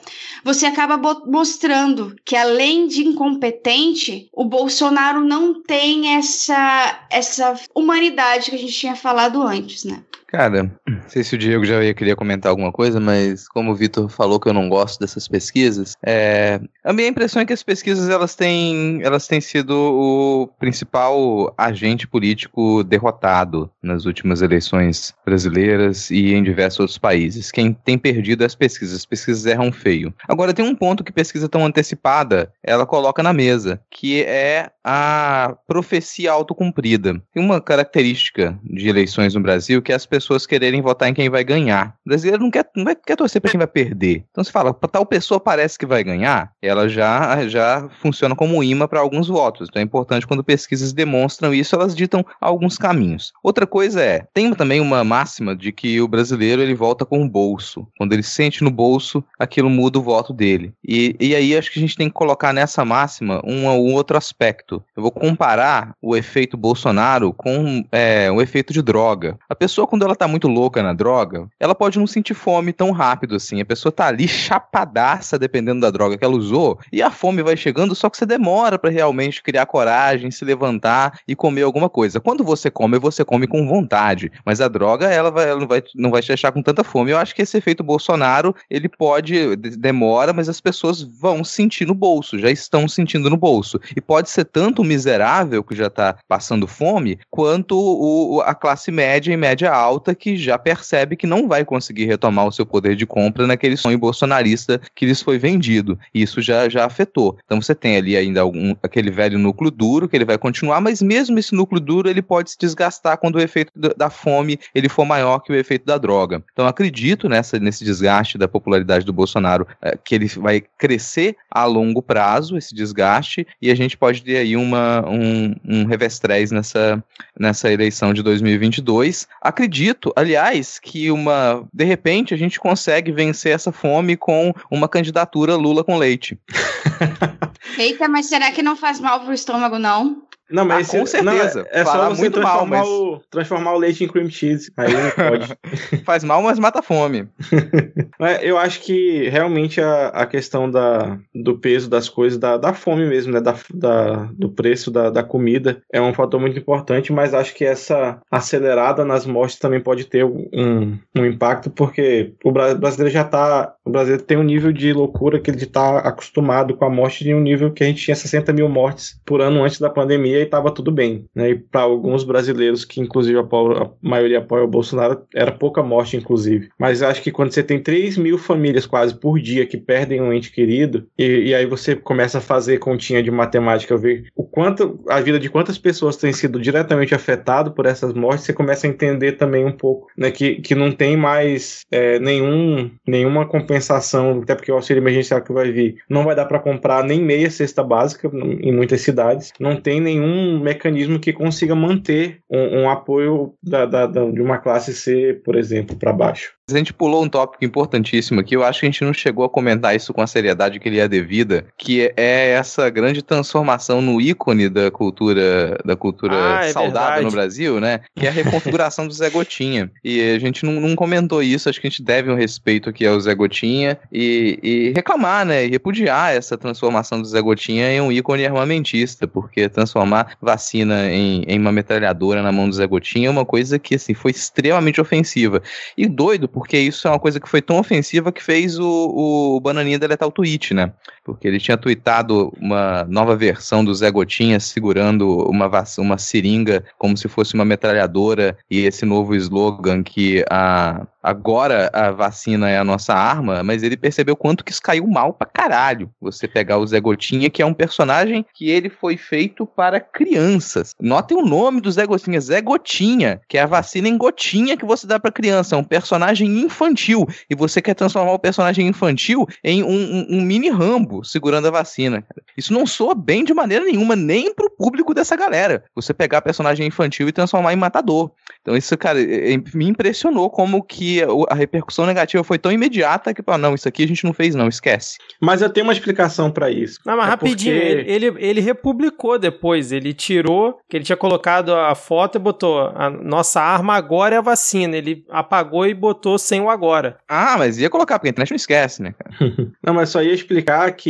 você acaba mostrando que além de incompetente, o Bolsonaro não tem essa, essa humanidade que a gente tinha falado antes, né? Cara, não sei se o Diego já ia querer comentar alguma coisa, mas como o Vitor falou que eu não gosto dessas pesquisas, é, a minha impressão é que as pesquisas elas têm, elas têm sido o principal agente político derrotado nas últimas eleições brasileiras e em diversos outros países. Quem tem perdido é as pesquisas. As pesquisas erram feio. Agora tem um ponto que pesquisa tão antecipada, ela coloca na mesa, que é a profecia autocumprida. Tem uma característica de eleições no Brasil que é as pessoas quererem votar em quem vai ganhar. O brasileiro não quer, não quer torcer para quem vai perder. Então se fala, tal pessoa parece que vai ganhar, ela já, já funciona como imã para alguns votos. Então é importante quando pesquisas demonstram isso, elas ditam alguns caminhos. Outra coisa é, tem também uma máxima de que o brasileiro ele volta com o bolso. Quando ele sente no bolso, aquilo muda o voto dele. E, e aí acho que a gente tem que colocar nessa máxima um, um outro aspecto. Eu vou comparar o efeito Bolsonaro com é, o efeito de droga. A pessoa, quando ela tá muito louca na droga, ela pode não sentir fome tão rápido assim. A pessoa tá ali chapadaça, dependendo da droga que ela usou, e a fome vai chegando, só que você demora para realmente criar coragem, se levantar e comer alguma coisa. Quando você come, você come com vontade, mas a droga, ela, vai, ela não, vai, não vai te deixar com tanta fome. Eu acho que esse efeito Bolsonaro, ele pode, de- demora, mas as pessoas vão sentir no bolso, já estão sentindo no bolso. E pode ser tanto o miserável que já tá passando fome, quanto o- a classe média e média alta que já percebe que não vai conseguir retomar o seu poder de compra naquele sonho bolsonarista que lhes foi vendido. Isso já, já afetou. Então você tem ali ainda algum, aquele velho núcleo duro que ele vai continuar, mas mesmo esse núcleo duro ele pode se desgastar quando o efeito da- fome ele for maior que o efeito da droga. Então acredito nessa, nesse desgaste da popularidade do Bolsonaro, eh, que ele vai crescer a longo prazo, esse desgaste, e a gente pode ter aí uma, um, um revestrez nessa, nessa eleição de 2022. Acredito, aliás, que uma de repente a gente consegue vencer essa fome com uma candidatura Lula com leite. Eita, mas será que não faz mal pro estômago, não? Não, mas Ah, com esse- não, certeza. é Fará só você muito mal, transformar, mas- o, transformar o leite em cream cheese. Aí pode. Faz mal, mas mata a fome. Eu acho que realmente a, a questão da, do peso das coisas, da, da fome mesmo, né? Da, da- do preço da, da comida é um fator muito importante, mas acho que essa acelerada nas mortes também pode ter um, um impacto, porque o bra- brasileiro já tá. O brasileiro tem um nível de loucura que ele está acostumado com a morte de um nível que a gente tinha 60 mil mortes por ano antes da pandemia, pandemia e tava tudo bem, né? E para alguns brasileiros que inclusive a maioria apoia o Bolsonaro, era pouca morte inclusive. Mas acho que quando você tem 3 mil famílias quase por dia que perdem um ente querido, e, e aí você começa a fazer continha de matemática, ver o quanto a vida de quantas pessoas tem sido diretamente afetado por essas mortes, você começa a entender também um pouco, né, que, que não tem mais é, nenhum, nenhuma compensação, até porque o auxílio emergencial que vai vir não vai dar para comprar nem meia cesta básica em muitas cidades, não tem nenhum mecanismo que consiga manter um, um apoio da, da, da, de uma classe C, por exemplo, para baixo. A gente pulou um tópico importantíssimo aqui, eu acho que a gente não chegou a comentar isso com a seriedade que ele é devida, que é essa grande transformação no ícone da cultura da cultura Ah, é saudável verdade. no Brasil, né? Que é a reconfiguração do Zé Gotinha. E a gente não, não comentou isso, acho que a gente deve um respeito aqui ao Zé Gotinha e, e reclamar, né? E repudiar essa transformação do Zé Gotinha em um ícone armamentista, porque transformar vacina em, em uma metralhadora na mão do Zé Gotinha é uma coisa que, assim, foi extremamente ofensiva. E doido, porque isso é uma coisa que foi tão ofensiva que fez o, o Bananinha deletar o tweet, né? Porque ele tinha tweetado uma nova versão do Zé Gotinha segurando uma, uma seringa como se fosse uma metralhadora e esse novo slogan que a, agora a vacina é a nossa arma, mas ele percebeu quanto que isso caiu mal pra caralho. Você pegar o Zé Gotinha, que é um personagem que ele foi feito para crianças. Notem o nome do Zé Gotinha, Zé Gotinha, que é a vacina em gotinha que você dá pra criança, é um personagem infantil, e você quer transformar o personagem infantil em um, um- um mini Rambo segurando a vacina. cara. Isso não soa bem de maneira nenhuma, nem pro público dessa galera. Você pegar personagem infantil e transformar em matador. Então isso, cara, eh, eh, me impressionou como que a repercussão negativa foi tão imediata que, não, isso aqui a gente não fez não, esquece. Mas eu tenho uma explicação para isso. Não, mas É rapidinho, porque- ele, ele, ele republicou depois. Ele tirou, que ele tinha colocado a foto e botou: a nossa arma agora é a vacina. Ele apagou e botou sem o agora. Ah, mas ia colocar, porque a internet não esquece, né, cara? Não, mas só ia explicar que,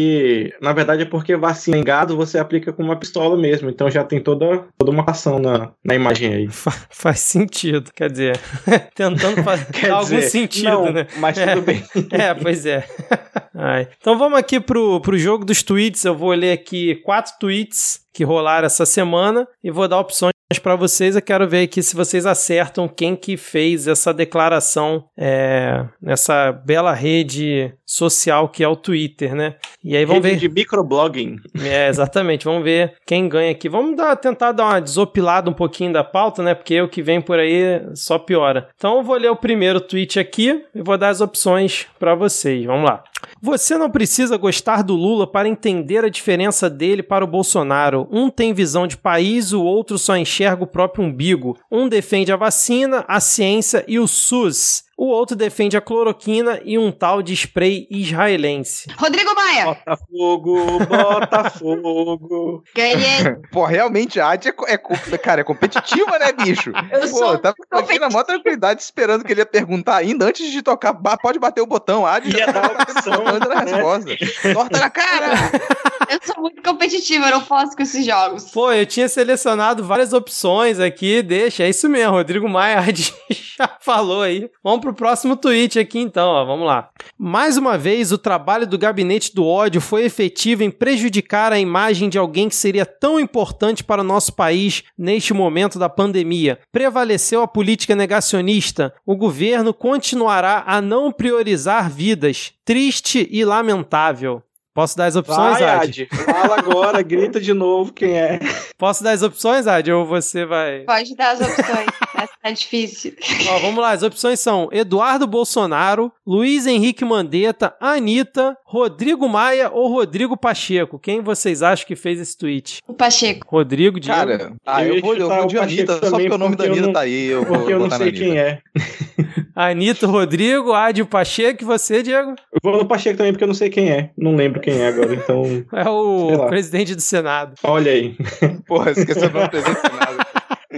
na verdade, é porque vacina em gado você aplica com uma pistola mesmo. Então já tem toda, toda uma ação na, na imagem aí. Fa- faz sentido. Quer dizer, tentando fa- Quer dar algum dizer, sentido, não, né? Mas É. tudo bem. É, pois é. Ai. Então vamos aqui pro, pro jogo dos tweets. Eu vou ler aqui quatro tweets que rolaram essa semana e vou dar opções para vocês. Eu quero ver aqui se vocês acertam quem que fez essa declaração é, nessa bela rede social que é o Twitter, né? E aí vamos Rede ver. de microblogging. É, exatamente. Vamos ver quem ganha aqui. Vamos dar, tentar dar uma desopilada um pouquinho da pauta, né? Porque o que vem por aí só piora. Então eu vou ler o primeiro tweet aqui e vou dar as opções para vocês. Vamos lá. Você não precisa gostar do Lula para entender a diferença dele para o Bolsonaro. Um tem visão de país, o outro só enxerga o próprio umbigo. Um defende a vacina, a ciência e o SUS. O outro defende a cloroquina e um tal de spray israelense. Rodrigo Maia, Botafogo, Botafogo. ganhei. Pô, realmente a Adi é, é cara, é competitiva, né, bicho? Eu Pô, sou eu tava aqui na maior tranquilidade esperando que ele ia perguntar ainda antes de tocar. Pode bater o botão, a Adi já tava botando na né? resposta. Torta na cara! Eu sou muito competitiva, eu não posso com esses jogos. Pô, eu tinha selecionado várias opções aqui, deixa, é isso mesmo, Rodrigo Maia já falou aí. Vamos pro próximo tweet aqui então, ó, vamos lá. Mais uma vez, o trabalho do gabinete do ódio foi efetivo em prejudicar a imagem de alguém que seria tão importante para o nosso país neste momento da pandemia. Prevaleceu a política negacionista. O governo continuará a não priorizar vidas. Triste e lamentável. Posso dar as opções, Vai, Adi? Ad. Fala agora, grita de novo quem é. Posso dar as opções, Adi? Ou você vai. Pode dar as opções. Essa tá difícil. Ó, vamos lá, as opções são Eduardo Bolsonaro, Luiz Henrique Mandetta, Anitta, Rodrigo Maia ou Rodrigo Pacheco. Quem vocês acham que fez esse tweet? O Pacheco. Rodrigo, Diego? Cara, ah, Eu eu, vou, eu vou de Anitta, só porque o nome da Anitta não- tá aí. Eu vou Porque eu não sei quem é. Anitta, Rodrigo, Adi, o Pacheco e você, Diego? Eu vou no Pacheco também porque eu não sei quem é. Não lembro quem é agora, então. É o presidente do Senado. Olha aí. Porra, esqueceu o presidente do Senado.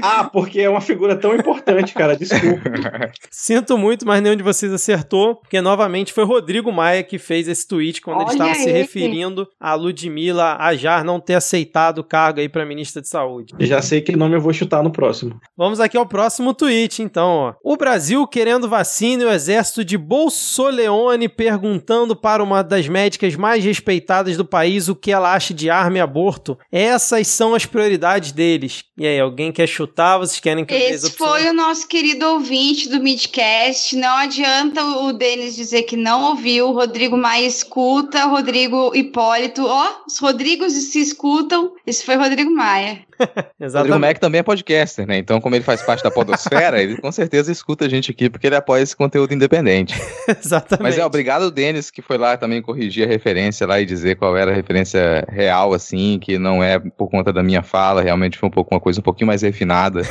Ah, porque é uma figura tão importante, cara. Desculpa. Sinto muito, mas nenhum de vocês acertou, porque novamente foi Rodrigo Maia que fez esse tweet quando ele Olha estava se ele. referindo a Ludmilla Ajar não ter aceitado o cargo aí para ministra de Saúde. Já sei que nome eu vou chutar no próximo. Vamos aqui ao próximo tweet, então. Ó. O Brasil querendo vacina e o exército de Bolsoleone perguntando para uma das médicas mais respeitadas do país o que ela acha de arma e aborto. Essas são as prioridades deles. E aí, alguém quer chutar? Vocês querem que Esse foi o nosso querido ouvinte do Midcast. Não adianta o Denis dizer que não ouviu. O Rodrigo Maia escuta, Rodrigo Hipólito. Ó, os Rodrigos se escutam. Esse foi Rodrigo Maia. Rodrigo Exatamente. Mac também é podcaster, né? Então, como ele faz parte da podosfera, ele com certeza escuta a gente aqui, porque ele apoia esse conteúdo independente. Exatamente. Mas é, obrigado, Denis, que foi lá também corrigir a referência lá e dizer qual era a referência real, assim, que não é por conta da minha fala, realmente foi um pouco uma coisa um pouquinho mais refinada.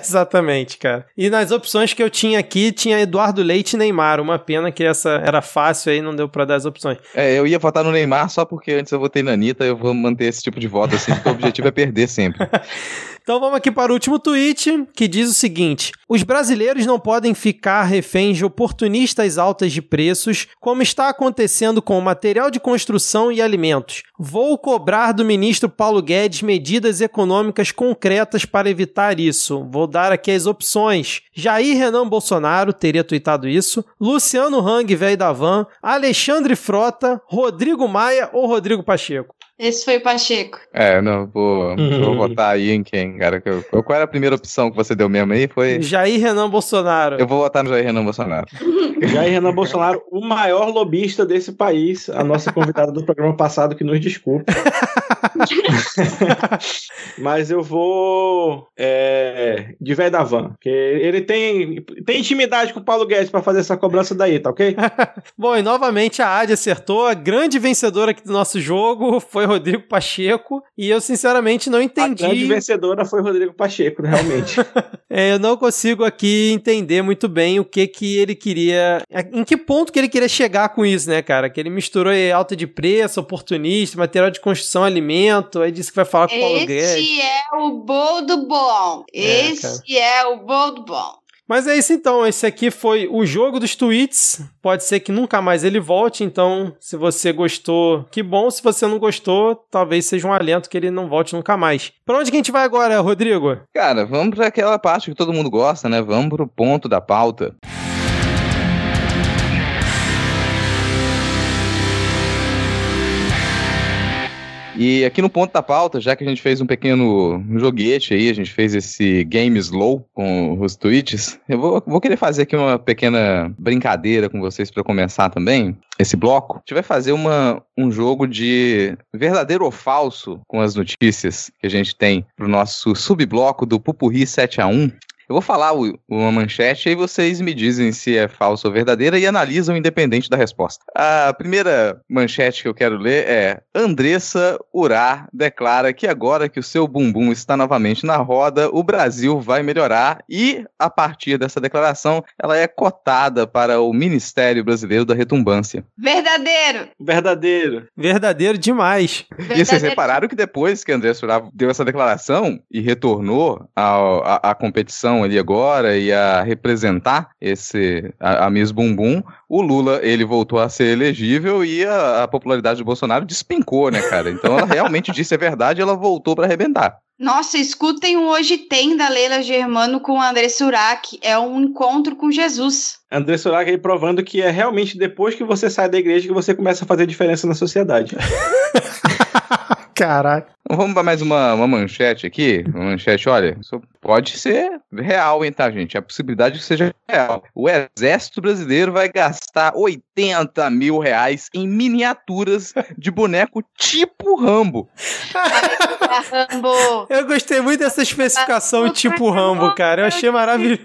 Exatamente, cara. E nas opções que eu tinha aqui, tinha Eduardo Leite e Neymar. Uma pena que essa era fácil aí, não deu pra dar as opções. É, eu ia votar no Neymar só porque antes eu votei na Anitta, eu vou manter esse tipo de voto, assim, porque o objetivo é perder sempre. Então vamos aqui para o último tweet, que diz o seguinte: Os brasileiros não podem ficar reféns de oportunistas altas de preços, como está acontecendo com o material de construção e alimentos. Vou cobrar do ministro Paulo Guedes medidas econômicas concretas para evitar isso. Vou dar aqui as opções. Jair Renan Bolsonaro teria tuitado isso, Luciano Hang, velho da van, Alexandre Frota, Rodrigo Maia ou Rodrigo Pacheco. Esse foi o Pacheco. É, não, vou, Uhum. vou votar aí em quem, cara? que eu- Qual era a primeira opção que você deu mesmo aí? Foi. Jair Renan Bolsonaro. Eu vou votar no Jair Renan Bolsonaro. Jair Renan Bolsonaro, o maior lobista desse país. A nossa convidada do programa passado, que nos desculpe. Mas eu vou é, de velho da van. Porque ele tem, tem intimidade com o Paulo Guedes pra fazer essa cobrança daí, tá ok? Bom, e novamente a Adi acertou. A grande vencedora aqui do nosso jogo foi Rodrigo Pacheco. E eu, sinceramente, não A grande entendi. vencedora foi Rodrigo Pacheco, realmente. É, eu não consigo aqui entender muito bem o que que ele queria. Em que ponto que ele queria chegar com isso, né, cara? Que ele misturou alta de preço, oportunista, material de construção, alimento. Aí disse que vai falar com o Paulo Guedes. Esse é o bom do bom. É, Esse é o bom do bom. Mas é isso então, esse aqui foi o jogo dos tweets. Pode ser que nunca mais ele volte, então se você gostou, que bom. Se você não gostou, talvez seja um alento que ele não volte nunca mais. Pra onde que a gente vai agora, Rodrigo? Cara, vamos pra aquela parte que todo mundo gosta, né? Vamos pro ponto da pauta. E aqui no ponto da pauta, já que a gente fez um pequeno joguete aí, a gente fez esse game slow com os tweets, eu vou, vou querer fazer aqui uma pequena brincadeira com vocês para começar também, esse bloco. A gente vai fazer uma, um jogo de verdadeiro ou falso com as notícias que a gente tem pro nosso subbloco do Pupurri 7 a 1 eu vou falar o- uma manchete e vocês me dizem se é falsa ou verdadeira e analisam independente da resposta. A primeira manchete que eu quero ler é: Andressa Urá declara que agora que o seu bumbum está novamente na roda, o Brasil vai melhorar e, a partir dessa declaração, ela é cotada para o Ministério Brasileiro da Retumbância. Verdadeiro. Verdadeiro. Verdadeiro demais. E vocês Verdadeiro. repararam que depois que André Surá deu essa declaração e retornou à à competição ali agora e a representar esse a, a Miss Bumbum, o Lula ele voltou a ser elegível e a, a popularidade do Bolsonaro despencou, né, cara? Então ela realmente disse a verdade ela voltou para arrebentar. Nossa, escutem o Hoje Tem da Leila Germano com o André Surak. É um encontro com Jesus. André Surak aí provando que é realmente depois que você sai da igreja que você começa a fazer diferença na sociedade. Caraca. Vamos para mais uma, uma manchete aqui. Uma manchete, olha, isso pode ser real, hein, tá, gente? A possibilidade de que seja real. O Exército Brasileiro vai gastar 80 mil reais em miniaturas de boneco tipo Rambo. Rambo. Eu gostei muito dessa especificação tipo Rambo, cara. Eu achei maravilhoso.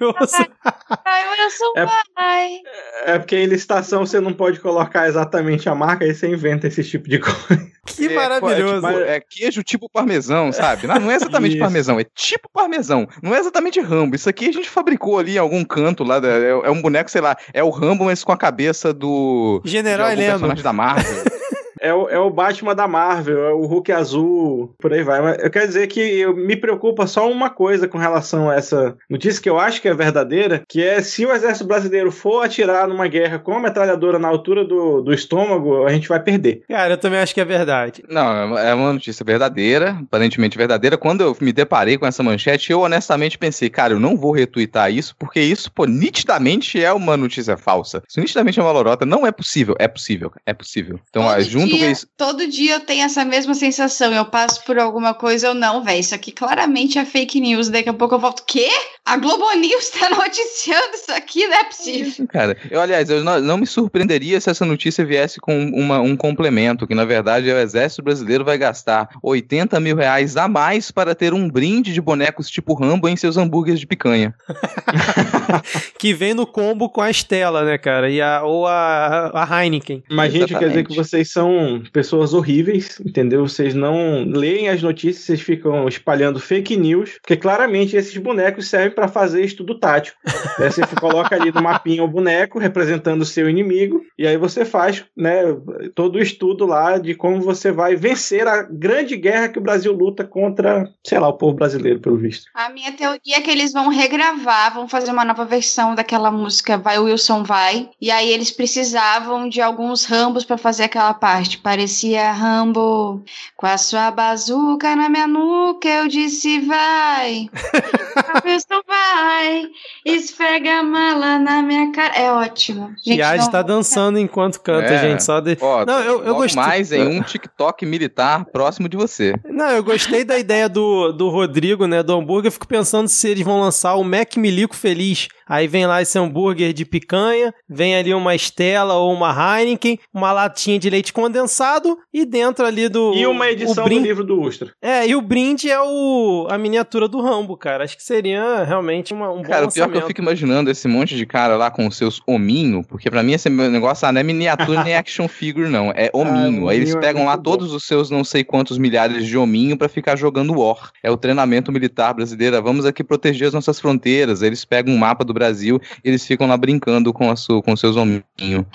Ai, eu sou É- pai. É porque em licitação você não pode colocar exatamente a marca, aí você inventa esse tipo de coisa. Que É, maravilhoso. É, tipo, é queijo tipo parmesão, sabe? Não, não é exatamente parmesão, é tipo parmesão. Não é exatamente Rambo. Isso aqui a gente fabricou ali em algum canto lá. é, é um boneco, sei lá, é o Rambo, mas com a cabeça do. General de algum Heleno. personagem da Marvel. é o, é o Batman da Marvel, é o Hulk azul, por aí vai. Mas eu quero dizer que eu, me preocupa só uma coisa com relação a essa notícia que eu acho que é verdadeira, que é se o exército brasileiro for atirar numa guerra com a metralhadora na altura do, do estômago, a gente vai perder. Cara, eu também acho que é verdade. Não, é uma- é notícia verdadeira, aparentemente verdadeira. Quando eu me deparei com essa manchete, eu honestamente pensei, cara, eu não vou retweetar isso, porque isso, pô, nitidamente é uma notícia falsa. Isso nitidamente é uma lorota. Não é possível. É possível, é possível. Então, ó, junto isso. Todo dia eu tenho essa mesma sensação. Eu passo por alguma coisa, eu não, velho. Isso aqui claramente é fake news. Daqui a pouco eu volto. Quê? A Globo News tá noticiando isso aqui? Não é possível. Cara, eu, aliás, eu não, não me surpreenderia se essa notícia viesse com uma- um complemento, que na verdade é o Exército Brasileiro vai gastar 80 mil reais a mais para ter um brinde de bonecos tipo Rambo em seus hambúrgueres de picanha. Que vem no combo com a Estela, né, cara? E a, ou a, a Heineken. Mas, gente, quer dizer que vocês são pessoas horríveis, entendeu? Vocês não leem as notícias, vocês ficam espalhando fake news, porque claramente esses bonecos servem para fazer estudo tático. Né? Você coloca ali no mapinha o boneco representando o seu inimigo, e aí você faz né, todo o estudo lá de como você vai vencer a grande guerra que o Brasil luta contra, sei lá, o povo brasileiro, pelo visto. A minha teoria é que eles vão regravar, vão fazer uma nova versão daquela música Vai Wilson Vai. E aí eles precisavam de alguns rambos pra fazer aquela parte. Parecia Rambo com a sua bazuca na minha nuca. Eu disse vai. Vai, Wilson vai. Esfrega a mala na minha cara. É ótimo. E não- tá dançando enquanto canta, É. gente. Só de... Ó, Não, eu, eu gostei. mais em um TikTok militar próximo de você. Não, eu gostei da ideia do, do Rodrigo, né, do hambúrguer. Eu fico pensando se eles vão lançar o Mac Milico Feliz. Aí vem lá esse hambúrguer de picanha, vem ali uma Estela ou uma Heineken, uma latinha de leite condensado e dentro ali do. E uma edição brin- do livro do Ustra. É, e o brinde é o a miniatura do Rambo, cara. Acho que seria realmente uma, um bom Cara, o pior que eu fico imaginando esse monte de cara lá com os seus hominho, porque pra mim esse negócio ah, não é miniatura nem action figure, não. É hominho. Aí eles é pegam lá muito bom. todos os seus não sei quantos milhares de hominho pra ficar jogando War. É o treinamento militar brasileiro. Ah, Vamos aqui proteger as nossas fronteiras. Eles pegam um mapa do Brasil eles ficam lá brincando com, a sua, com seus hominhos.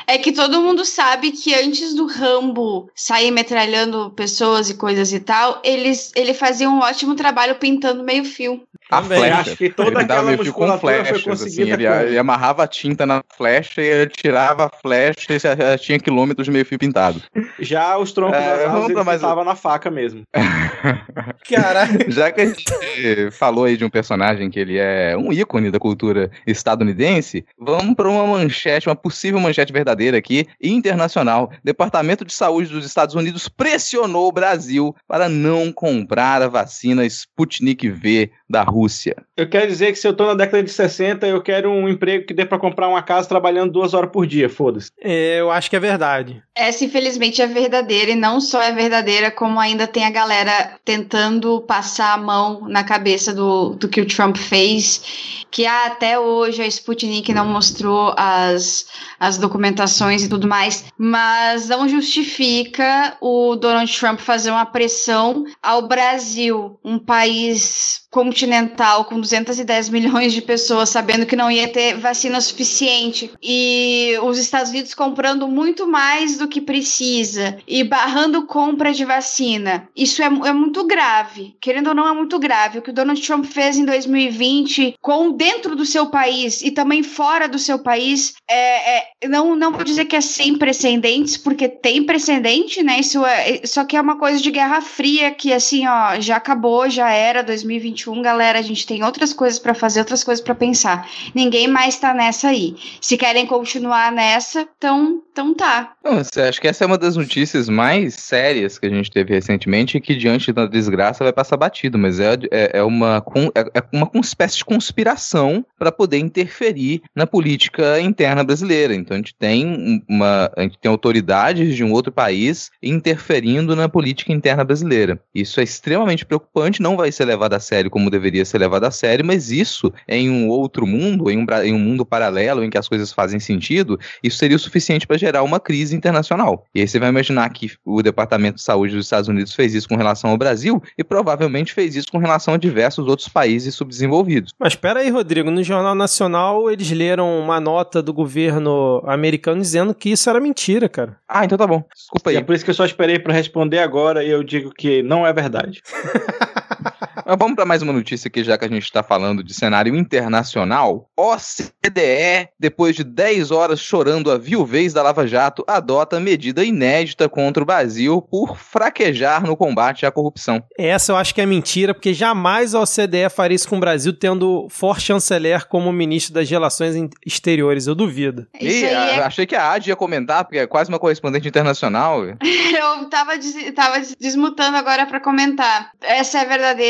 É que todo mundo sabe que antes do Rambo sair metralhando pessoas e coisas e tal, eles, ele fazia um ótimo trabalho pintando meio fio. A Também. flecha. Acho que toda ele dava aquela meio fio com foi flechas, assim, ele, ele amarrava a tinta na flecha e ele tirava a flecha e já tinha quilômetros de meio fio pintado. Já os troncos É, das asas ele mais na faca mesmo. Caralho. Já que a gente falou aí de um personagem que ele é um ícone da cultura estadunidense, vamos para uma manchete, uma possível manchete verdadeira aqui, internacional. Departamento de Saúde dos Estados Unidos pressionou o Brasil para não comprar a vacina Sputnik V da Rússia. Eu quero dizer que se eu tô na década de 60, eu quero um emprego que dê pra comprar uma casa trabalhando duas horas por dia, foda-se. É, eu acho que é verdade. Essa, infelizmente, é verdadeira, e não só é verdadeira, como ainda tem a galera tentando passar a mão na cabeça do, do que o Trump fez, que ah, até hoje a Sputnik não mostrou as, as documentações e tudo mais, mas não justifica o Donald Trump fazer uma pressão ao Brasil, um país continental com 210 milhões de pessoas, sabendo que não ia ter vacina suficiente, e os Estados Unidos comprando muito mais do que precisa e barrando compra de vacina. Isso é, é muito grave. Querendo ou não, é muito grave. O que o Donald Trump fez em 2020 com dentro do seu país e também fora do seu país, é, é- não, não vou dizer que é sem precedentes, porque tem precedente, né? Isso é, só que é uma coisa de guerra fria que, assim, ó, já acabou, já era 2021, galera. A gente tem outras coisas pra fazer, outras coisas pra pensar. Ninguém mais tá nessa aí. Se querem continuar nessa, então, então tá. Acha que essa é uma das notícias mais sérias que a gente teve recentemente que diante da desgraça vai passar batido, mas é, é, é uma, é, é uma espécie de conspiração para poder interferir na política interna brasileira. Então a gente tem um- uma, a gente tem autoridades de um outro país interferindo na política interna brasileira. Isso é extremamente preocupante, não vai ser levado a sério como deveria ser levado a sério, mas isso em um outro mundo, em um, em um mundo paralelo em que as coisas fazem sentido, isso seria o suficiente para gerar uma crise internacional. E aí você vai imaginar que o Departamento de Saúde dos Estados Unidos fez isso com relação ao Brasil e provavelmente fez isso com relação a diversos outros países subdesenvolvidos. Mas espera aí, Rodrigo, no Jornal Nacional eles leram uma nota do governo americano dizendo que isso era mentira, cara. Ah, então tá bom. Desculpa E aí. é por isso que eu só esperei pra responder agora e eu digo que não é verdade. Mas vamos para mais uma notícia aqui, já que a gente está falando de cenário internacional. OCDE, depois de 10 horas chorando a viuvez da Lava Jato, adota medida inédita contra o Brasil por fraquejar no combate à corrupção. Essa eu acho que é mentira, porque jamais a OCDE faria isso com o Brasil tendo For Chanceler como ministro das Relações Exteriores. Eu duvido. Aí a- é achei que a Adi ia comentar, porque é quase uma correspondente internacional. Eu tava, des- tava des- desmutando agora pra comentar. Essa é verdadeira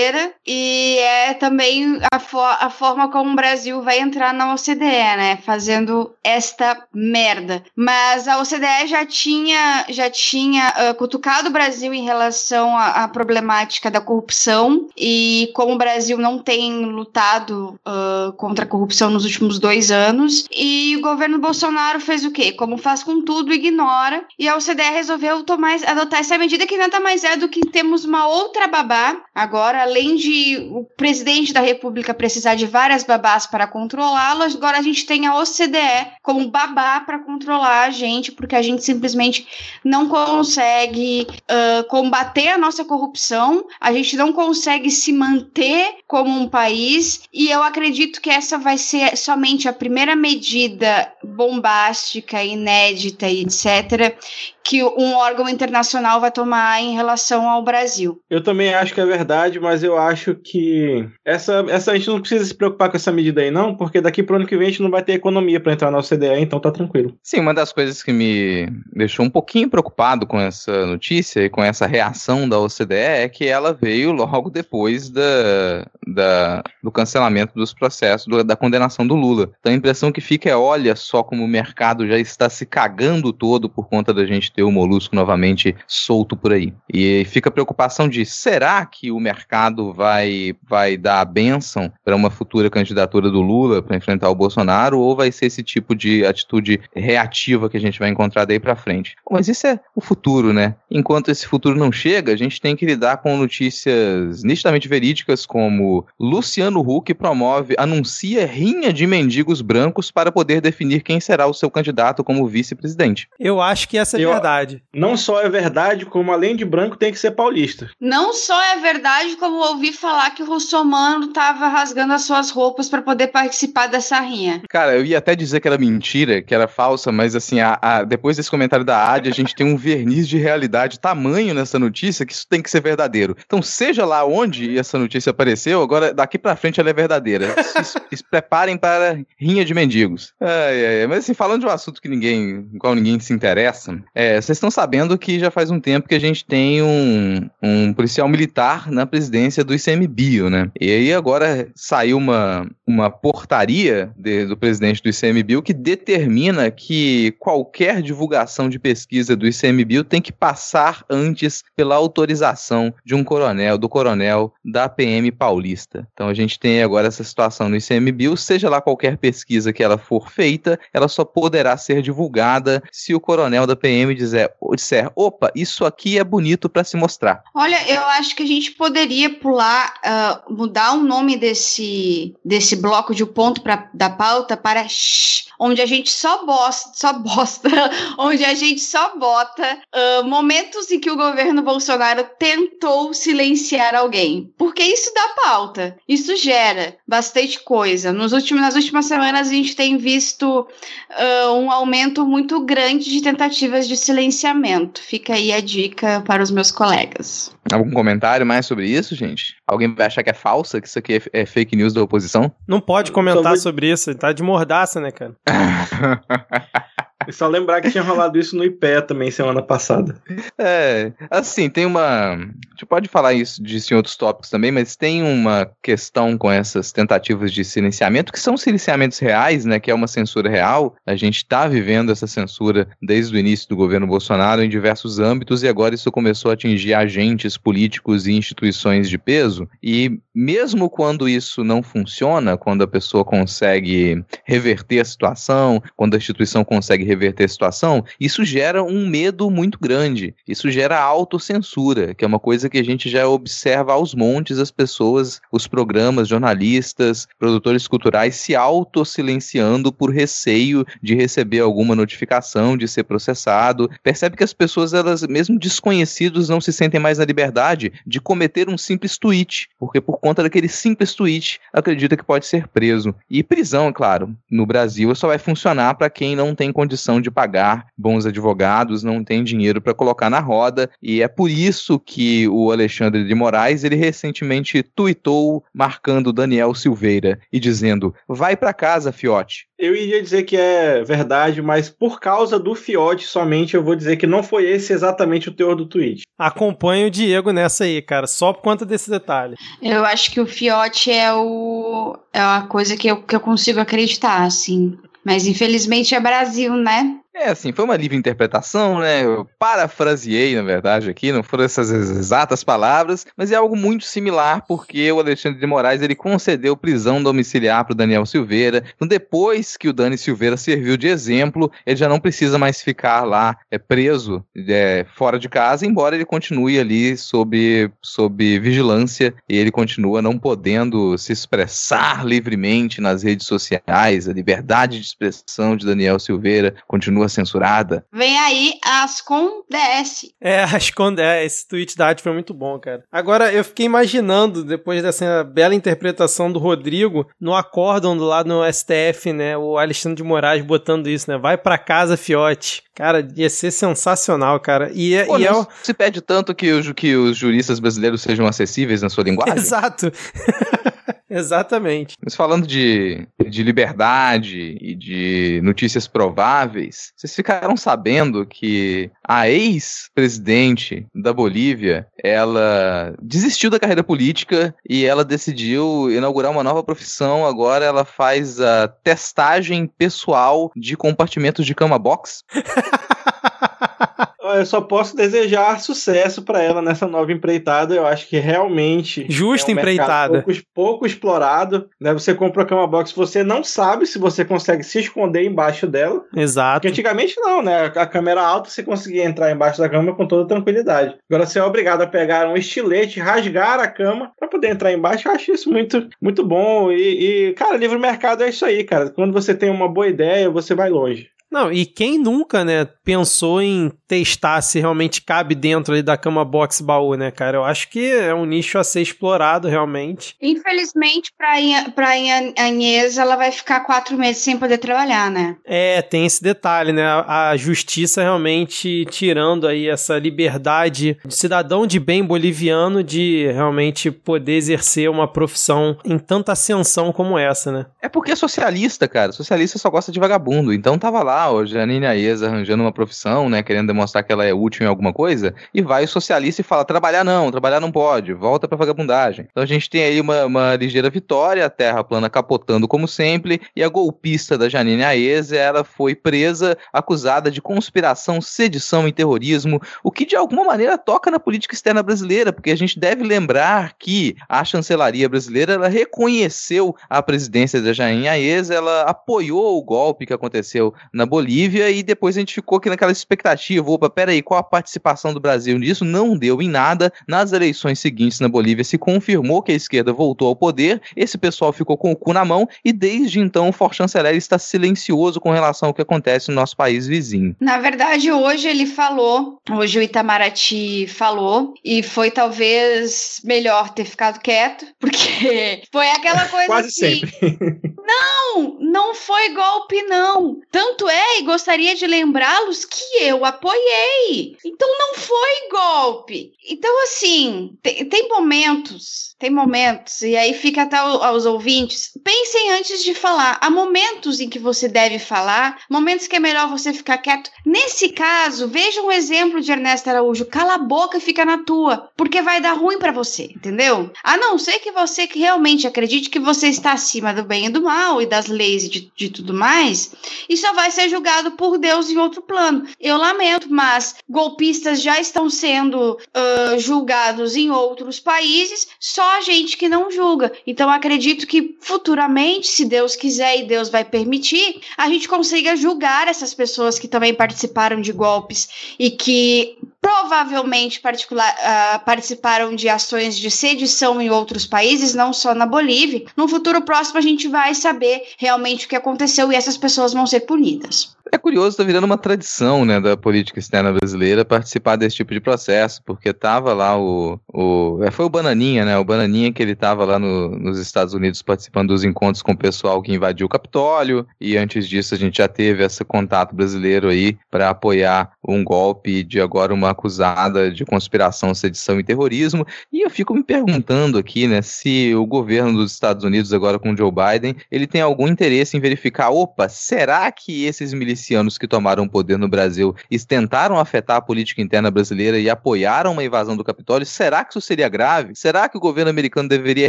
e é também a, fo- a forma como o Brasil vai entrar na OCDE, né? Fazendo esta merda. Mas a OCDE já tinha, já tinha ah, cutucado o Brasil em relação à, problemática da corrupção e como o Brasil não tem lutado ah, contra a corrupção nos últimos dois anos. E o governo Bolsonaro fez o quê? Como faz com tudo, ignora. E a OCDE resolveu tomar, adotar essa medida que nada mais é do que temos uma outra babá. Agora, além de o presidente da República precisar de várias babás para controlá-las, agora a gente tem a OCDE como babá para controlar a gente, porque a gente simplesmente não consegue ah, combater a nossa corrupção, a gente não consegue se manter como um país, e eu acredito que essa vai ser somente a primeira medida bombástica, inédita e etc., que um órgão internacional vai tomar em relação ao Brasil. Eu também acho que é verdade, mas eu acho que essa, essa a gente não precisa se preocupar com essa medida aí, não, porque daqui pro ano que vem a gente não vai ter economia pra entrar na OCDE, então tá tranquilo. Sim, uma das coisas que me deixou um pouquinho preocupado com essa notícia e com essa reação da OCDE é que ela veio logo depois da, da- do cancelamento dos processos, do- da condenação do Lula. Então a impressão que fica é: olha só como o mercado já está se cagando todo por conta da gente ter o molusco novamente solto por aí. E fica a preocupação de: será que o mercado vai, vai dar a benção para uma futura candidatura do Lula para enfrentar o Bolsonaro ou vai ser esse tipo de atitude reativa que a gente vai encontrar daí para frente? Mas isso é o futuro, né? Enquanto esse futuro não chega, a gente tem que lidar com notícias nitidamente verídicas como Luciano Huck promove, anuncia rinha de mendigos brancos para poder definir quem será o seu candidato como vice-presidente. Eu acho que essa é Eu- verdade. Não só é verdade, como além de branco tem que ser paulista. Não só é verdade, como ouvi falar que o Russomano tava rasgando as suas roupas para poder participar dessa rinha. Cara, eu ia até dizer que era mentira, que era falsa, mas assim, a- a- depois desse comentário da Adi, a gente tem um verniz de realidade tamanho nessa notícia que isso tem que ser verdadeiro. Então, seja lá onde essa notícia apareceu, agora daqui pra frente ela é verdadeira. Se, se- preparem para rinha de mendigos. Ai, ai. Mas assim, falando de um assunto que ninguém, qual ninguém se interessa, é, vocês estão sabendo que já faz um tempo que a gente tem um, um policial militar na presidência do ICMBio, né? E aí agora saiu uma, uma portaria de- do presidente do ICMBio que determina que qualquer divulgação de pesquisa do ICMBio tem que passar antes pela autorização de um coronel, do coronel da PM paulista. Então a gente tem agora essa situação no ICMBio, seja lá qualquer pesquisa que ela for feita, ela só poderá ser divulgada se o coronel da PM dizer, disser, opa, isso aqui é bonito para se mostrar. Olha, eu acho que a gente poderia pular, ah, mudar o nome desse, desse bloco de ponto pra, da pauta para shh, onde a gente só bosta, só bosta, onde a gente só bota ah, momentos em que o governo Bolsonaro tentou silenciar alguém. Porque isso dá pauta, isso gera bastante coisa. Nos últimos, nas últimas semanas a gente tem visto ah, um aumento muito grande de tentativas de silenciamento. Fica aí a dica para os meus colegas. Algum comentário mais sobre isso, gente? Alguém vai achar que é falsa, que isso aqui é, é fake news da oposição? Não pode comentar vou- sobre isso, tá de mordaça, né, cara? E só lembrar que tinha rolado isso no IPEA também semana passada. É, assim, tem uma. A gente pode falar isso disso em outros tópicos também, mas tem uma questão com essas tentativas de silenciamento, que são silenciamentos reais, né? Que é uma censura real. A gente está vivendo essa censura desde o início do governo Bolsonaro em diversos âmbitos, e agora isso começou a atingir agentes políticos e instituições de peso. E mesmo quando isso não funciona, quando a pessoa consegue reverter a situação, quando a instituição consegue reverter a situação, isso gera um medo muito grande. Isso gera autocensura, que é uma coisa que a gente já observa aos montes as pessoas, os programas, jornalistas, produtores culturais se autossilenciando por receio de receber alguma notificação, de ser processado. Percebe que as pessoas, elas, mesmo desconhecidos, não se sentem mais na liberdade de cometer um simples tweet, porque por conta daquele simples tweet acredita que pode ser preso. E prisão, é claro, no Brasil só vai funcionar para quem não tem condição de pagar bons advogados, não tem dinheiro para colocar na roda, e é por isso que o Alexandre de Moraes, ele recentemente tweetou marcando Daniel Silveira e dizendo: "Vai para casa, fiote". Eu iria dizer que é verdade, mas por causa do Fiote somente eu vou dizer que não foi esse exatamente o teor do tweet. Acompanha o Diego nessa aí, cara, só por conta desse detalhe. Eu acho que o fiote é o é a coisa que eu, que eu consigo acreditar, assim. Mas infelizmente é Brasil, né? É, assim, foi uma livre interpretação, né? Eu parafraseei, na verdade, aqui, não foram essas exatas palavras, mas é algo muito similar porque o Alexandre de Moraes ele concedeu prisão domiciliar para o Daniel Silveira. Então, depois que o Dani Silveira serviu de exemplo, ele já não precisa mais ficar lá é, preso é, fora de casa, embora ele continue ali sob, sob vigilância e ele continua não podendo se expressar livremente nas redes sociais. A liberdade de expressão de Daniel Silveira continua censurada. Vem aí as com DS. É, acho que é, esse tweet da arte foi muito bom, cara. Agora, eu fiquei imaginando, depois dessa bela interpretação do Rodrigo, no acórdão do lado no STF, né, o Alexandre de Moraes botando isso, né, vai pra casa, fiote. Cara, ia ser sensacional, cara. E, é- Pô, e é o... se pede tanto que, o- que os juristas brasileiros sejam acessíveis na sua linguagem. Exato. Exatamente. Mas falando de, de liberdade e de notícias prováveis, vocês ficaram sabendo que a ex-presidente da Bolívia, ela desistiu da carreira política e ela decidiu inaugurar uma nova profissão. Agora ela faz a testagem pessoal de compartimentos de cama box. Eu só posso desejar sucesso pra ela nessa nova empreitada. Eu acho que realmente. Justa é um empreitada. Pouco, pouco explorado. Né? Você compra a cama box, você não sabe se você consegue se esconder embaixo dela. Exato. Porque antigamente não, né? A câmera alta você conseguia entrar embaixo da cama com toda tranquilidade. Agora você é obrigado a pegar um estilete, rasgar a cama pra poder entrar embaixo. Eu acho isso muito, muito bom. E, e, cara, livre mercado é isso aí, cara. Quando você tem uma boa ideia, você vai longe. Não, e quem nunca, né, pensou em testar se realmente cabe dentro ali da cama box baú, né, cara? Eu acho que é um nicho a ser explorado realmente. Infelizmente, pra, Inha- pra Inha- Inês, ela vai ficar quatro meses sem poder trabalhar, né? É, tem esse detalhe, né? A a justiça realmente tirando aí essa liberdade de cidadão de bem boliviano de realmente poder exercer uma profissão em tanta ascensão como essa, né? É porque é socialista, cara. Socialista só gosta de vagabundo. Então tava lá, ó, Janine Aez arranjando uma profissão, né? Querendo demonstrar que ela é útil em alguma coisa. E vai o socialista e fala: trabalhar não, trabalhar não pode, volta pra vagabundagem. Então a gente tem aí uma, uma ligeira vitória, a terra plana capotando como sempre. E a golpista da Janine Aez, ela foi presa, acusada de conspiração, sedição e terrorismo. O que de alguma maneira toca na política externa brasileira, porque a gente deve lembrar que a chancelaria brasileira ela reconheceu a presidência da Jair Aez, ela apoiou o golpe que aconteceu na Bolívia e depois a gente ficou aqui naquela expectativa, opa, peraí, qual a participação do Brasil nisso? Não deu em nada. Nas eleições seguintes na Bolívia se confirmou que a esquerda voltou ao poder, esse pessoal ficou com o cu na mão e desde então o For-Chanceler está silencioso com relação ao que acontece no nosso país vizinho. Na verdade, hoje ele falou, hoje o Itamaraty falou, e foi talvez melhor ter ficado quieto, porque foi aquela coisa Quase assim, sempre. Não, não foi golpe, não. Tanto é, e gostaria de lembrá-los que eu apoiei. Então não foi golpe. Então, assim, tem, tem momentos, tem momentos, e aí fica até ao- aos ouvintes, pensem antes de falar. Há momentos em que você deve falar, momentos que é melhor você ficar quieto. Nesse caso, veja um exemplo de Ernesto Araújo. Cala a boca e fica na tua, porque vai dar ruim pra você, entendeu? A não ser que você realmente acredite que você está acima do bem e do mal e das leis e de, de tudo mais, e só vai ser julgado por Deus em outro plano. Eu lamento, mas golpistas já estão sendo ah, julgados em outros países, só só a gente que não julga. Então acredito que futuramente, se Deus quiser e Deus vai permitir, a gente consiga julgar essas pessoas que também participaram de golpes e que provavelmente uh, participaram de ações de sedição em outros países, não só na Bolívia. No futuro próximo a gente vai saber realmente o que aconteceu e essas pessoas vão ser punidas. É curioso, tá virando uma tradição, né, da política externa brasileira participar desse tipo de processo, porque tava lá o, o é, foi o Bananinha, né, o Bananinha que ele tava lá no, nos Estados Unidos participando dos encontros com o pessoal que invadiu o Capitólio, e antes disso a gente já teve esse contato brasileiro aí para apoiar um golpe de agora uma acusada de conspiração, sedição e terrorismo, e eu fico me perguntando aqui, né, se o governo dos Estados Unidos agora com Joe Biden, ele tem algum interesse em verificar, opa, será que esses milicianos milicianos que tomaram o poder no Brasil tentaram afetar a política interna brasileira e apoiaram uma invasão do Capitólio, será que isso seria grave? Será que o governo americano deveria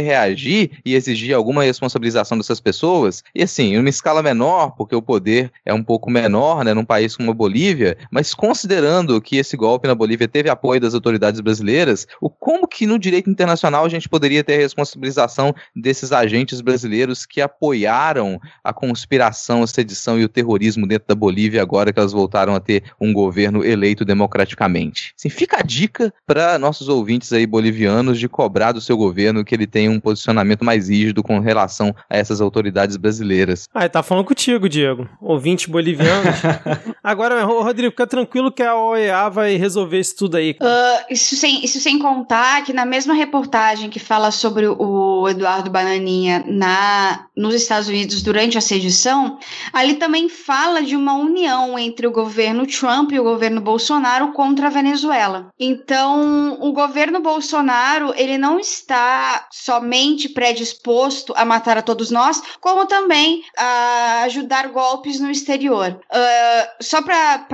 reagir e exigir alguma responsabilização dessas pessoas? E assim, em uma escala menor, porque o poder é um pouco menor, né, num país como a Bolívia, mas considerando que esse golpe na Bolívia teve apoio das autoridades brasileiras, o como que no direito internacional a gente poderia ter a responsabilização desses agentes brasileiros que apoiaram a conspiração, a sedição e o terrorismo dentro da Bolívia agora que elas voltaram a ter um governo eleito democraticamente. Assim, fica a dica para nossos ouvintes aí bolivianos de cobrar do seu governo que ele tenha um posicionamento mais rígido com relação a essas autoridades brasileiras. Ah, tá falando contigo, Diego. Ouvinte bolivianos. agora, Rodrigo, fica tranquilo que a OEA vai resolver isso tudo aí. Uh, isso, sem, isso sem contar que na mesma reportagem que fala sobre o Eduardo Bananinha na, nos Estados Unidos durante a sedição, ali também fala de uma uma união entre o governo Trump e o governo Bolsonaro contra a Venezuela. Então, o governo Bolsonaro, ele não está somente predisposto a matar a todos nós, como também a ajudar golpes no exterior. Uh, só para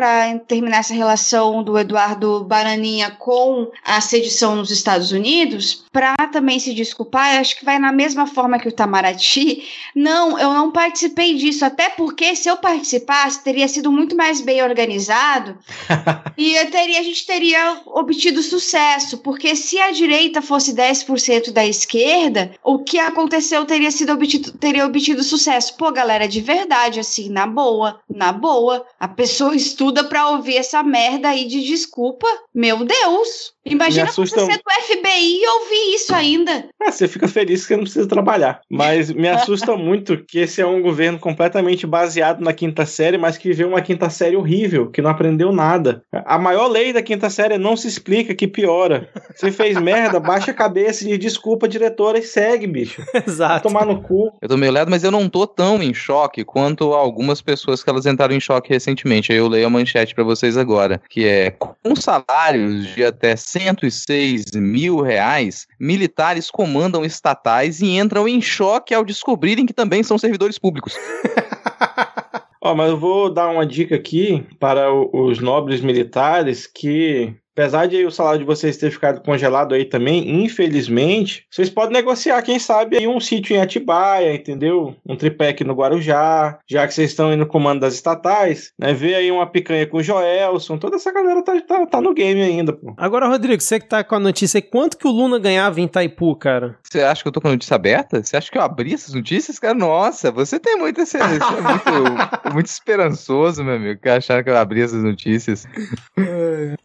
terminar essa relação do Eduardo Bananinha com a sedição nos Estados Unidos, para também se desculpar, acho que vai na mesma forma que o Itamaraty. Não, eu não participei disso, até porque se eu participasse, teria sido muito mais bem organizado e teria, a gente teria obtido sucesso, porque se a direita fosse 10% da esquerda, o que aconteceu teria sido obtido, teria obtido sucesso. Pô, galera, de verdade, assim, na boa, na boa, a pessoa estuda pra ouvir essa merda aí de desculpa. Meu Deus! Imagina assusta... você do FBI e ouvir isso ainda. É, você fica feliz que você não precisa trabalhar. Mas me assusta muito que esse é um governo completamente baseado na quinta série, mas que viveu uma quinta série horrível, que não aprendeu nada. A maior lei da quinta série é não se explica, que piora. Você fez merda, baixa a cabeça e desculpa, diretora, e segue, bicho. Exato. Tomar no cu. Eu tô meio lado, mas eu não tô tão em choque quanto algumas pessoas que elas entraram em choque recentemente. Aí eu leio a manchete para vocês agora, que é com salários de até 106 mil reais, militares comandam estatais e entram em choque ao descobrirem que também são servidores públicos. Ó, oh, mas eu vou dar uma dica aqui para os nobres militares que Apesar de o salário de vocês ter ficado congelado aí também, infelizmente, vocês podem negociar, quem sabe, aí um sítio em Atibaia, entendeu? Um tripé no Guarujá, já que vocês estão aí no comando das estatais, né? Vê aí uma picanha com o Joelson, toda essa galera tá, tá, tá no game ainda, pô. Agora, Rodrigo, você que tá com a notícia, quanto que o Luna ganhava em Itaipu, cara? Você acha que eu tô com a notícia aberta? Você acha que eu abri essas notícias, cara? Nossa, você tem muita você é muito, muito esperançoso, meu amigo, que acharam que eu abri essas notícias.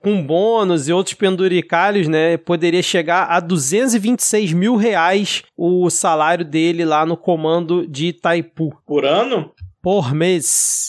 com bom bônus e outros penduricalhos, né? Poderia chegar a 226 mil reais o salário dele lá no comando de Itaipu. Por ano? Por mês.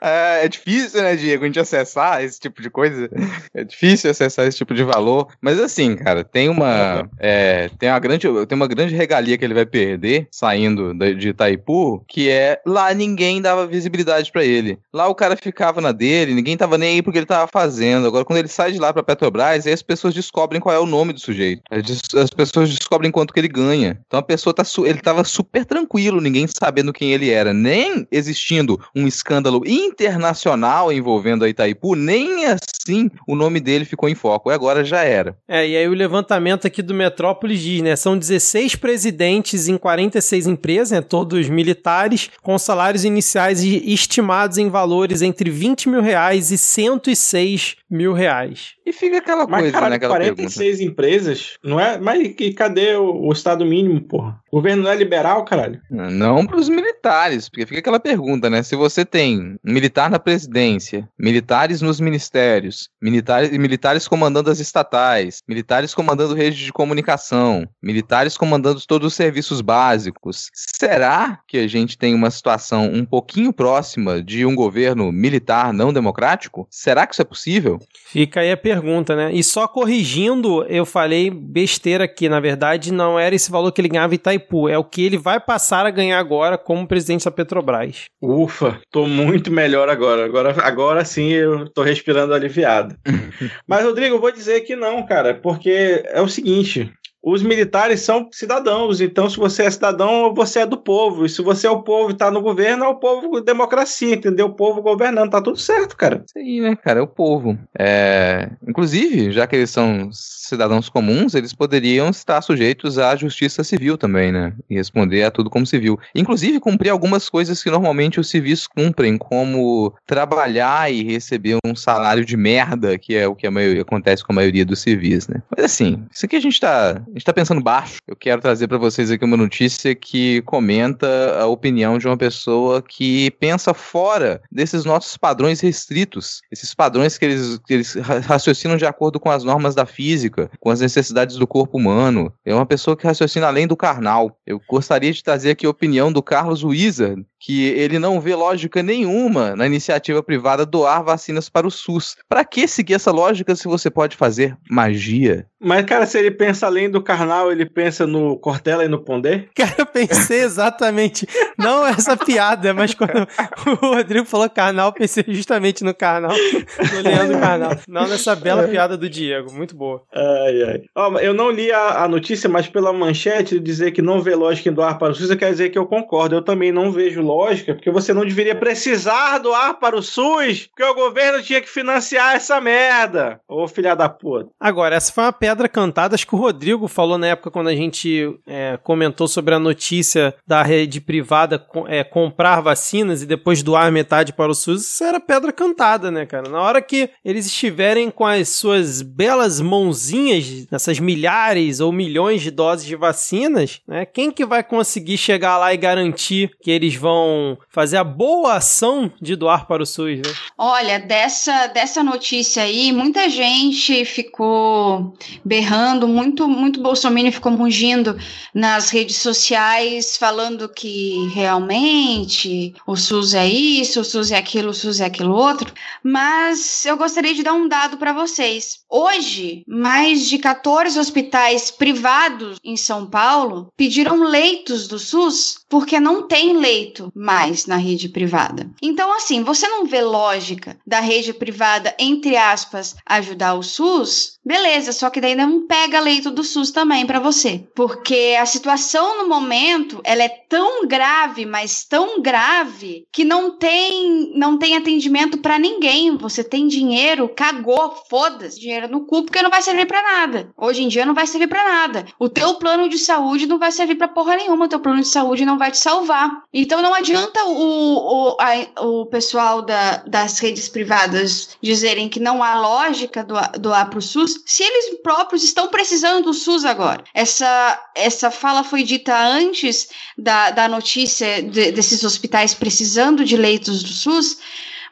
É, é, difícil, né, Diego, a gente acessar esse tipo de coisa. É difícil acessar esse tipo de valor. Mas assim, cara, tem uma. É, tem, uma grande, tem uma grande regalia que ele vai perder saindo de Itaipu, que é lá ninguém dava visibilidade para ele. Lá o cara ficava na dele, ninguém tava nem aí porque ele tava fazendo. Agora, quando ele sai de lá pra Petrobras, aí as pessoas descobrem qual é o nome do sujeito. As pessoas descobrem quanto que ele ganha. Então a pessoa tá. Ele tava super tranquilo, ninguém sabendo quem ele era. Nem existindo um escândalo internacional envolvendo a Itaipu, nem assim o nome dele ficou em foco. E agora já era. É, e aí o levantamento aqui do Metrópolis diz, né? São 16 presidentes em 46 empresas, né? Todos militares, com salários iniciais estimados em valores entre 20 mil reais e 106 mil reais. E fica aquela Mas, coisa, caralho, né? Aquela pergunta. 46 empresas, não é? Mas e cadê o, o Estado mínimo, porra? O governo não é liberal, caralho? Não para os militares, porque fica aquela pergunta, né? Se você tem um militar na presidência, militares nos ministérios, militares, militares comandando as estatais, militares comandando redes de comunicação, militares comandando todos os serviços básicos, será que a gente tem uma situação um pouquinho próxima de um governo militar não democrático? Será que isso é possível? Fica aí a pergunta, né? E só corrigindo, eu falei besteira aqui. Na verdade, não era esse valor que ele ganhava em Itaipu. É o que ele vai passar a ganhar agora como presidente da Petrobras. Ufa, tô muito melhor agora. Agora, agora sim eu tô respirando aliviado. Mas, Rodrigo, eu vou dizer que não, cara, porque é o seguinte. Os militares são cidadãos, então se você é cidadão, você é do povo. E se você é o povo e tá no governo, é o povo democracia, entendeu? O povo governando, tá tudo certo, cara. Isso aí, né, cara? É o povo. É... Inclusive, já que eles são cidadãos comuns, eles poderiam estar sujeitos à justiça civil também, né? E responder a tudo como civil. Inclusive, cumprir algumas coisas que normalmente os civis cumprem, como trabalhar e receber um salário de merda, que é o que maioria, acontece com a maioria dos civis, né? Mas assim, isso aqui a gente tá, a gente tá pensando baixo. Eu quero trazer para vocês aqui uma notícia que comenta a opinião de uma pessoa que pensa fora desses nossos padrões restritos, esses padrões que eles, que eles ra- raciocinam de acordo com as normas da física, com as necessidades do corpo humano. É uma pessoa que raciocina além do carnal. Eu gostaria de trazer aqui a opinião do Carlos Wizard, que ele não vê lógica nenhuma na iniciativa privada doar vacinas para o SUS. Para que seguir essa lógica se você pode fazer magia? Mas, cara, se ele pensa além do carnal, ele pensa no Cortella e no Pondé? Cara, eu pensei exatamente, não essa piada, mas quando o Rodrigo falou carnal, pensei justamente no carnal, no Leandro Carnal. Não nessa bela piada do Diego, muito boa. Ai, ai. Eu não li a, a notícia, mas pela manchete dizer que não vê lógica em doar para o SUS, quer dizer que eu concordo. Eu também não vejo lógica, porque você não deveria precisar doar para o SUS, porque o governo tinha que financiar essa merda. Ô, filha da puta. Agora, essa foi uma pedra cantada, acho que o Rodrigo falou na época quando a gente é, comentou sobre a notícia da rede privada é, comprar vacinas e depois doar metade para o SUS, isso era pedra cantada, né, cara? Na hora que eles estiverem com as suas belas mãozinhas, nessas milhares ou milhões de doses de vacinas, né, quem que vai conseguir chegar lá e garantir que eles vão fazer a boa ação de doar para o SUS, né? Olha, dessa, dessa notícia aí, muita gente ficou berrando, muito, muito bolsominion ficou mugindo nas redes sociais, falando que realmente o SUS é isso, o SUS é aquilo, o SUS é aquilo outro. Mas eu gostaria de dar um dado para vocês. Hoje, mais de 14 hospitais privados em São Paulo pediram leitos do SUS porque não tem leito mais na rede privada. Então, assim, você não vê lógica da rede privada, entre aspas, ajudar o SUS? Beleza, só que daí não pega leito do SUS também para você, porque a situação no momento ela é tão grave, mas tão grave que não tem não tem atendimento para ninguém. Você tem dinheiro, cagou, foda-se, dinheiro no cu porque não vai servir para nada. Hoje em dia não vai servir para nada. O teu plano de saúde não vai servir para porra nenhuma, o teu plano de saúde não vai te salvar. Então não adianta o, o, a- o pessoal da- das redes privadas dizerem que não há lógica doar, doar para o SUS, se eles próprios estão precisando do SUS agora. Essa, essa fala foi dita antes da, da notícia de- desses hospitais precisando de leitos do SUS.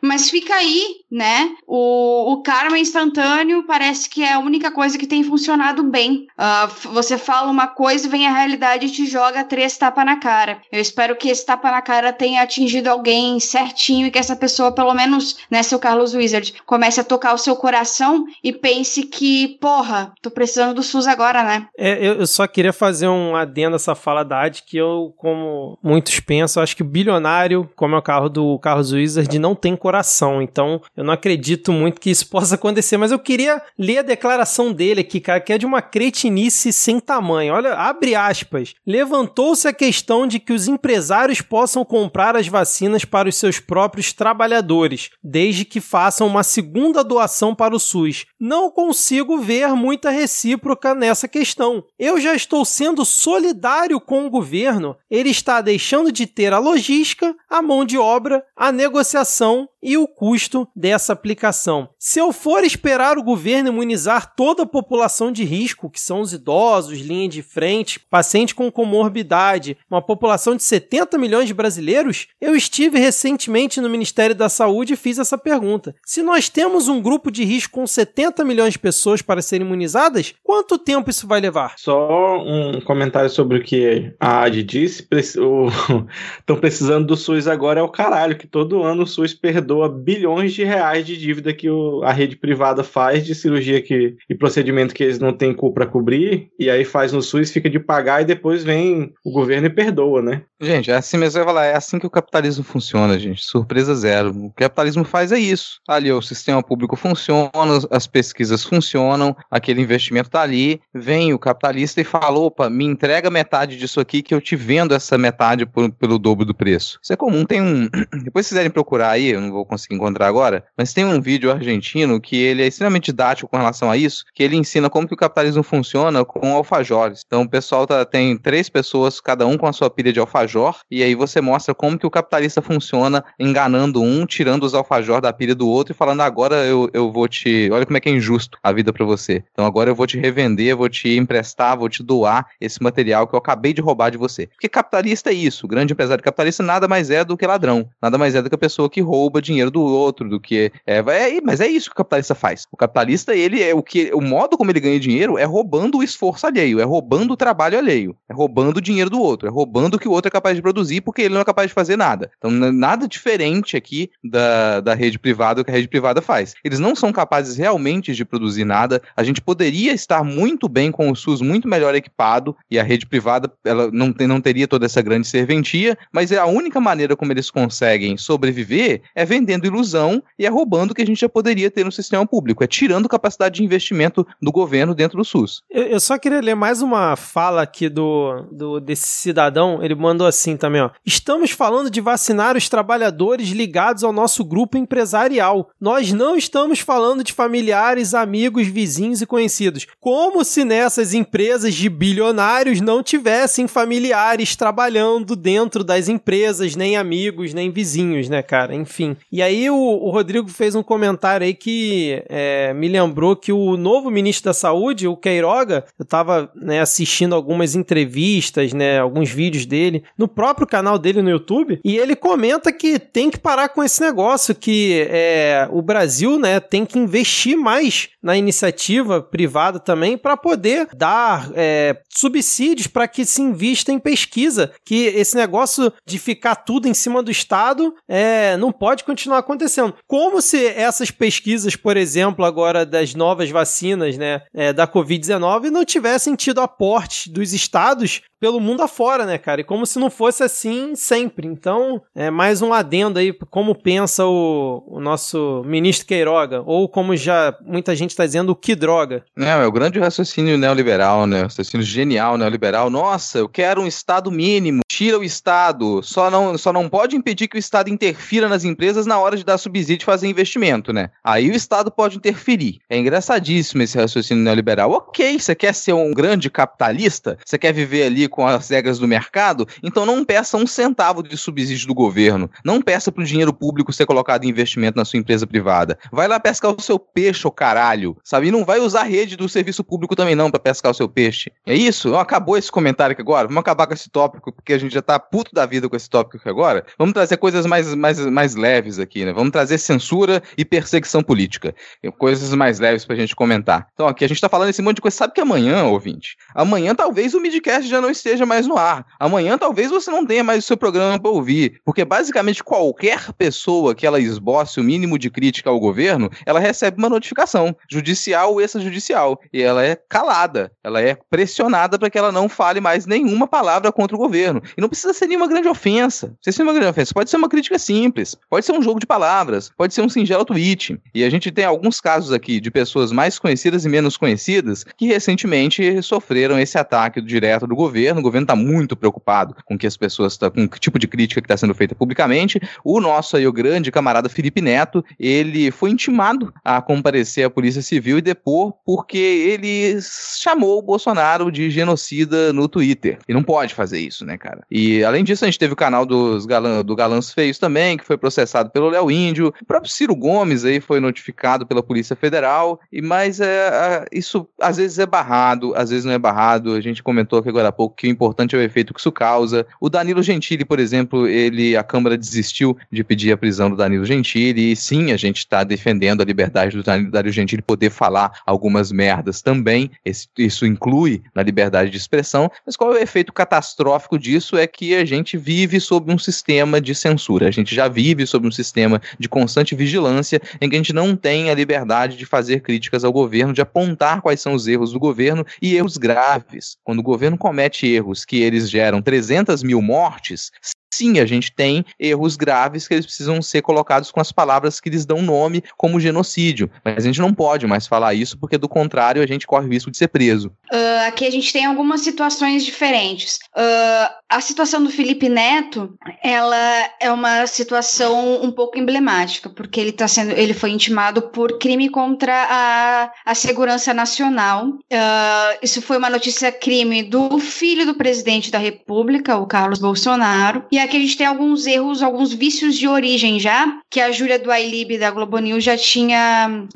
Mas fica aí, né? O, o karma instantâneo parece que é a única coisa que tem funcionado bem. F- você fala uma coisa, vem a realidade e te joga três tapas na cara. Eu espero que esse tapa na cara tenha atingido alguém certinho e que essa pessoa, pelo menos, né, seu Carlos Wizard, comece a tocar o seu coração e pense que, porra, tô precisando do SUS agora, né? É, eu eu só queria fazer um adendo a essa fala da Ad, que eu, como muitos pensam, acho que bilionário, como é o carro do Carlos Wizard, não tem coração. Então, eu não acredito muito que isso possa acontecer, mas eu queria ler a declaração dele aqui, cara, que é de uma cretinice sem tamanho. Olha, abre aspas. Levantou-se a questão de que os empresários possam comprar as vacinas para os seus próprios trabalhadores, desde que façam uma segunda doação para o SUS. Não consigo ver muita recíproca nessa questão. Eu já estou sendo solidário com o governo, ele está deixando de ter a logística, a mão de obra, a negociação e o custo dessa aplicação. Se eu for esperar o governo imunizar toda a população de risco, que são os idosos, linha de frente, paciente com comorbidade, uma população de 70 milhões de brasileiros, eu estive recentemente no Ministério da Saúde e fiz essa pergunta. Se nós temos um grupo de risco com 70 milhões de pessoas para serem imunizadas, quanto tempo isso vai levar? Só um comentário sobre o que a Adi disse. Estão precisando do SUS agora é o caralho, que todo ano o SUS perdoa bilhões de reais de dívida que o, a rede privada faz de cirurgia que, e procedimento que eles não têm culpa para cobrir, e aí faz no SUS, fica de pagar e depois vem o governo e perdoa, né? Gente, é assim mesmo, eu falar, é assim que o capitalismo funciona, gente. Surpresa zero. O capitalismo faz é isso. Ali, o sistema público funciona, as pesquisas funcionam, aquele investimento tá ali, vem o capitalista e fala, opa, me entrega metade disso aqui que eu te vendo essa metade por, pelo dobro do preço. Isso é comum, tem um... Depois se quiserem procurar aí, eu não vou conseguir encontrar agora, mas tem um vídeo argentino que ele é extremamente didático com relação a isso, que ele ensina como que o capitalismo funciona com alfajores. Então o pessoal tá, tem três pessoas, cada um com a sua pilha de alfajor, e aí você mostra como que o capitalista funciona, enganando um, tirando os alfajor da pilha do outro e falando agora eu, eu vou te... Olha como é que é injusto a vida para você. Então agora eu vou te revender, vou te emprestar, vou te doar esse material que eu acabei de roubar de você. Porque capitalista é isso, o grande empresário capitalista nada mais é do que ladrão, nada mais é do que a pessoa que rouba dinheiro do outro, do que... É, é, mas é isso que o capitalista faz. O capitalista, ele é o que... O modo como ele ganha dinheiro é roubando o esforço alheio, é roubando o trabalho alheio, é roubando o dinheiro do outro, é roubando o que o outro é capaz de produzir porque ele não é capaz de fazer nada. Então, nada diferente aqui da, da rede privada, que a rede privada faz. Eles não são capazes realmente de produzir nada. A gente poderia estar muito bem com o SUS muito melhor equipado e a rede privada ela não, tem, não teria toda essa grande serventia, mas é a única maneira como eles conseguem sobreviver é vendendo ilusão e é roubando o que a gente já poderia ter no sistema público, é tirando capacidade de investimento do governo dentro do SUS. Eu, eu só queria ler mais uma fala aqui do, do desse cidadão. Ele mandou assim também, ó. Estamos falando de vacinar os trabalhadores ligados ao nosso grupo empresarial. Nós não estamos falando de familiares, amigos, vizinhos e conhecidos. Como se nessas empresas de bilionários não tivessem familiares trabalhando dentro das empresas, nem amigos, nem vizinhos, né, cara? Enfim. E aí o, o Rodrigo fez um comentário aí que é, me lembrou que o novo ministro da Saúde, o Queiroga, eu tava né, assistindo algumas entrevistas, né, alguns vídeos dele, no próprio canal dele no YouTube, e ele comenta que tem que parar com esse negócio, que é, o Brasil né, tem que investir mais na iniciativa privada também para poder dar é, subsídios para que se invista em pesquisa, que esse negócio de ficar tudo em cima do Estado é, não pode continuar acontecendo. Como se essas pesquisas, por exemplo, agora das novas vacinas né, é, da Covid-19 não tivessem tido aporte dos estados pelo mundo afora, né, cara? E como se não fosse assim sempre. Então, é mais um adendo aí, como pensa o, o nosso ministro Queiroga, ou como já muita gente está dizendo, o que droga. Não, é o grande raciocínio neoliberal, né? O raciocínio genial neoliberal. Nossa, eu quero um Estado mínimo. Tira o Estado. Só não, só não pode impedir que o Estado interfira nas empresas na hora de dar subsídio e fazer investimento, né? Aí o Estado pode interferir. É engraçadíssimo esse raciocínio neoliberal. Ok, você quer ser um grande capitalista? Você quer viver ali com as regras do mercado, então não peça um centavo de subsídio do governo. Não peça para o dinheiro público ser colocado em investimento na sua empresa privada. Vai lá pescar o seu peixe, ô caralho. Sabe? E não vai usar a rede do serviço público também não para pescar o seu peixe. É isso? Acabou esse comentário aqui agora. Vamos acabar com esse tópico, porque a gente já tá puto da vida com esse tópico aqui agora. Vamos trazer coisas mais, mais, mais leves aqui, né? Vamos trazer censura e perseguição política. Coisas mais leves pra gente comentar. Então aqui a gente tá falando esse monte de coisa. Sabe que amanhã, ouvinte, amanhã talvez o midcast já não esteja mais no ar. Amanhã talvez você não tenha mais o seu programa para ouvir, porque basicamente qualquer pessoa que ela esboce o mínimo de crítica ao governo, ela recebe uma notificação, judicial ou extrajudicial, e ela é calada, ela é pressionada para que ela não fale mais nenhuma palavra contra o governo. E não precisa ser nenhuma grande ofensa. Precisa ser uma grande ofensa. Pode ser uma crítica simples. Pode ser um jogo de palavras. Pode ser um singelo tweet. E a gente tem alguns casos aqui de pessoas mais conhecidas e menos conhecidas que recentemente sofreram esse ataque direto do governo. O governo está muito preocupado com que as pessoas, tá, com que tipo de crítica que está sendo feita publicamente. O nosso aí, o grande camarada Felipe Neto, ele foi intimado a comparecer à Polícia Civil e depor porque ele chamou o Bolsonaro de genocida no Twitter. E não pode fazer isso, né, cara? E além disso, a gente teve o canal dos galã, do Galãs Feios também, que foi processado pelo Léo Índio. O próprio Ciro Gomes aí foi notificado pela Polícia Federal. E mas é, isso às vezes é barrado, às vezes não é barrado. A gente comentou aqui agora há pouco que o importante é o efeito que isso causa. O Danilo Gentili, por exemplo, ele a Câmara desistiu de pedir a prisão do Danilo Gentili. E sim, a gente está defendendo a liberdade do Danilo Gentili poder falar algumas merdas também. Esse, isso inclui na liberdade de expressão. Mas qual é o efeito catastrófico disso? É que a gente vive sob um sistema de censura. A gente já vive sob um sistema de constante vigilância em que a gente não tem a liberdade de fazer críticas ao governo, de apontar quais são os erros do governo e erros graves. Quando o governo comete erros que eles geram 300 mil mortes, sim, a gente tem erros graves que eles precisam ser colocados com as palavras que lhes dão nome, como genocídio. Mas a gente não pode mais falar isso, porque do contrário a gente corre o risco de ser preso. Uh, aqui a gente tem algumas situações diferentes. Uh, a situação do Felipe Neto, ela é uma situação um pouco emblemática, porque ele tá sendo, ele foi intimado por crime contra a, a segurança nacional. Uh, isso foi uma notícia crime do filho do presidente da República, o Carlos Bolsonaro. E aqui a gente tem alguns erros, alguns vícios de origem já, que a Júlia do iLib da Globo News já tinha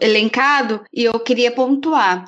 elencado, e eu queria pontuar.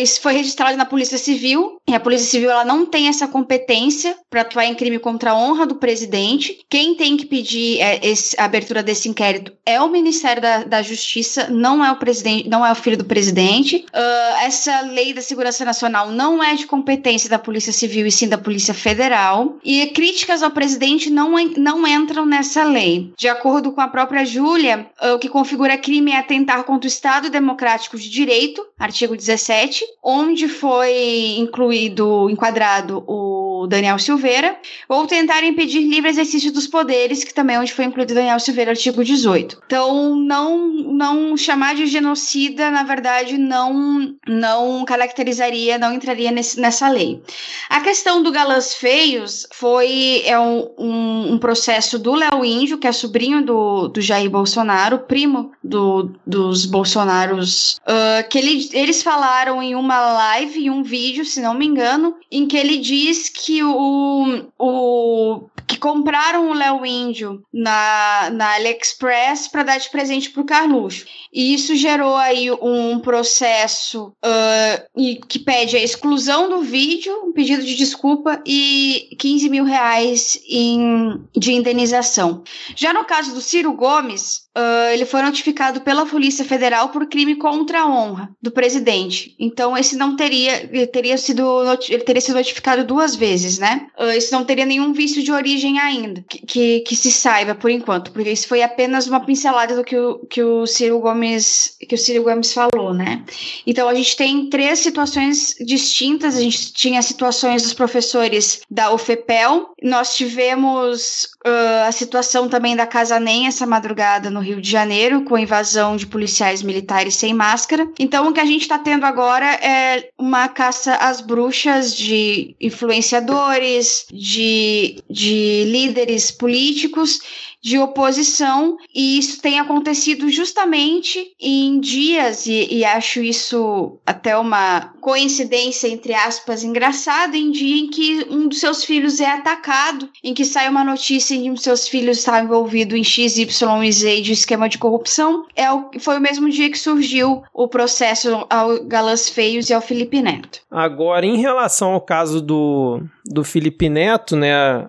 isso foi registrado na Polícia Civil, e a Polícia Civil ela não tem essa competência para atuar em crime contra a honra do presidente. Quem tem que pedir é, esse, a abertura desse inquérito é o Ministério da, da, Justiça, não é o presidente, não é o filho do presidente. Uh, essa lei da segurança nacional não é de competência da Polícia Civil e sim da Polícia Federal. E críticas ao presidente não, não entram nessa lei. De acordo com a própria Júlia, uh, o que configura crime é atentar contra o Estado Democrático de Direito, artigo 17, onde foi incluído, enquadrado o Daniel Silveira, ou tentar impedir livre exercício dos poderes, que também é onde foi incluído Daniel Silveira, artigo 18. Então, não, não chamar de genocida, na verdade, não, não caracterizaria, não entraria nesse, nessa lei. A questão do Galãs Feios foi é um, um, um processo do Léo Índio, que é sobrinho do, do Jair Bolsonaro, primo do, dos Bolsonaros, uh, que ele, eles falaram em uma live, em um vídeo, se não me engano, em que ele diz que o, o que compraram o Léo Índio na, na AliExpress para dar de presente pro Carluxo. E isso gerou aí um processo uh, que pede a exclusão do vídeo, um pedido de desculpa e 15 mil reais em, de indenização. Já no caso do Ciro Gomes, uh, ele foi notificado pela Polícia Federal por crime contra a honra do presidente. Então, esse não teria, ele teria sido, ele teria sido notificado duas vezes, né? Uh, isso não teria nenhum vício de origem ainda, que, que, que, se saiba por enquanto, porque isso foi apenas uma pincelada do que o, que o Ciro Gomes, que o Ciro Gomes falou, né? Então, a gente tem três situações distintas. A gente tinha situações dos professores da UFEPEL, nós tivemos uh, a situação também da Casa Nem essa madrugada no Rio de Janeiro, com invasão de policiais militares sem máscara. Então, o que a gente está tendo agora é uma caça às bruxas de influenciadores, de, de líderes políticos de oposição, e isso tem acontecido justamente em dias, e, e, acho isso até uma coincidência, entre aspas, engraçada, em dia em que um dos seus filhos é atacado, em que sai uma notícia em que um dos seus filhos está envolvido em X, Y e Z de esquema de corrupção. É o, foi o mesmo dia que surgiu o processo ao Galãs Feios e ao Felipe Neto. Agora, em relação ao caso do, do Felipe Neto, né, a,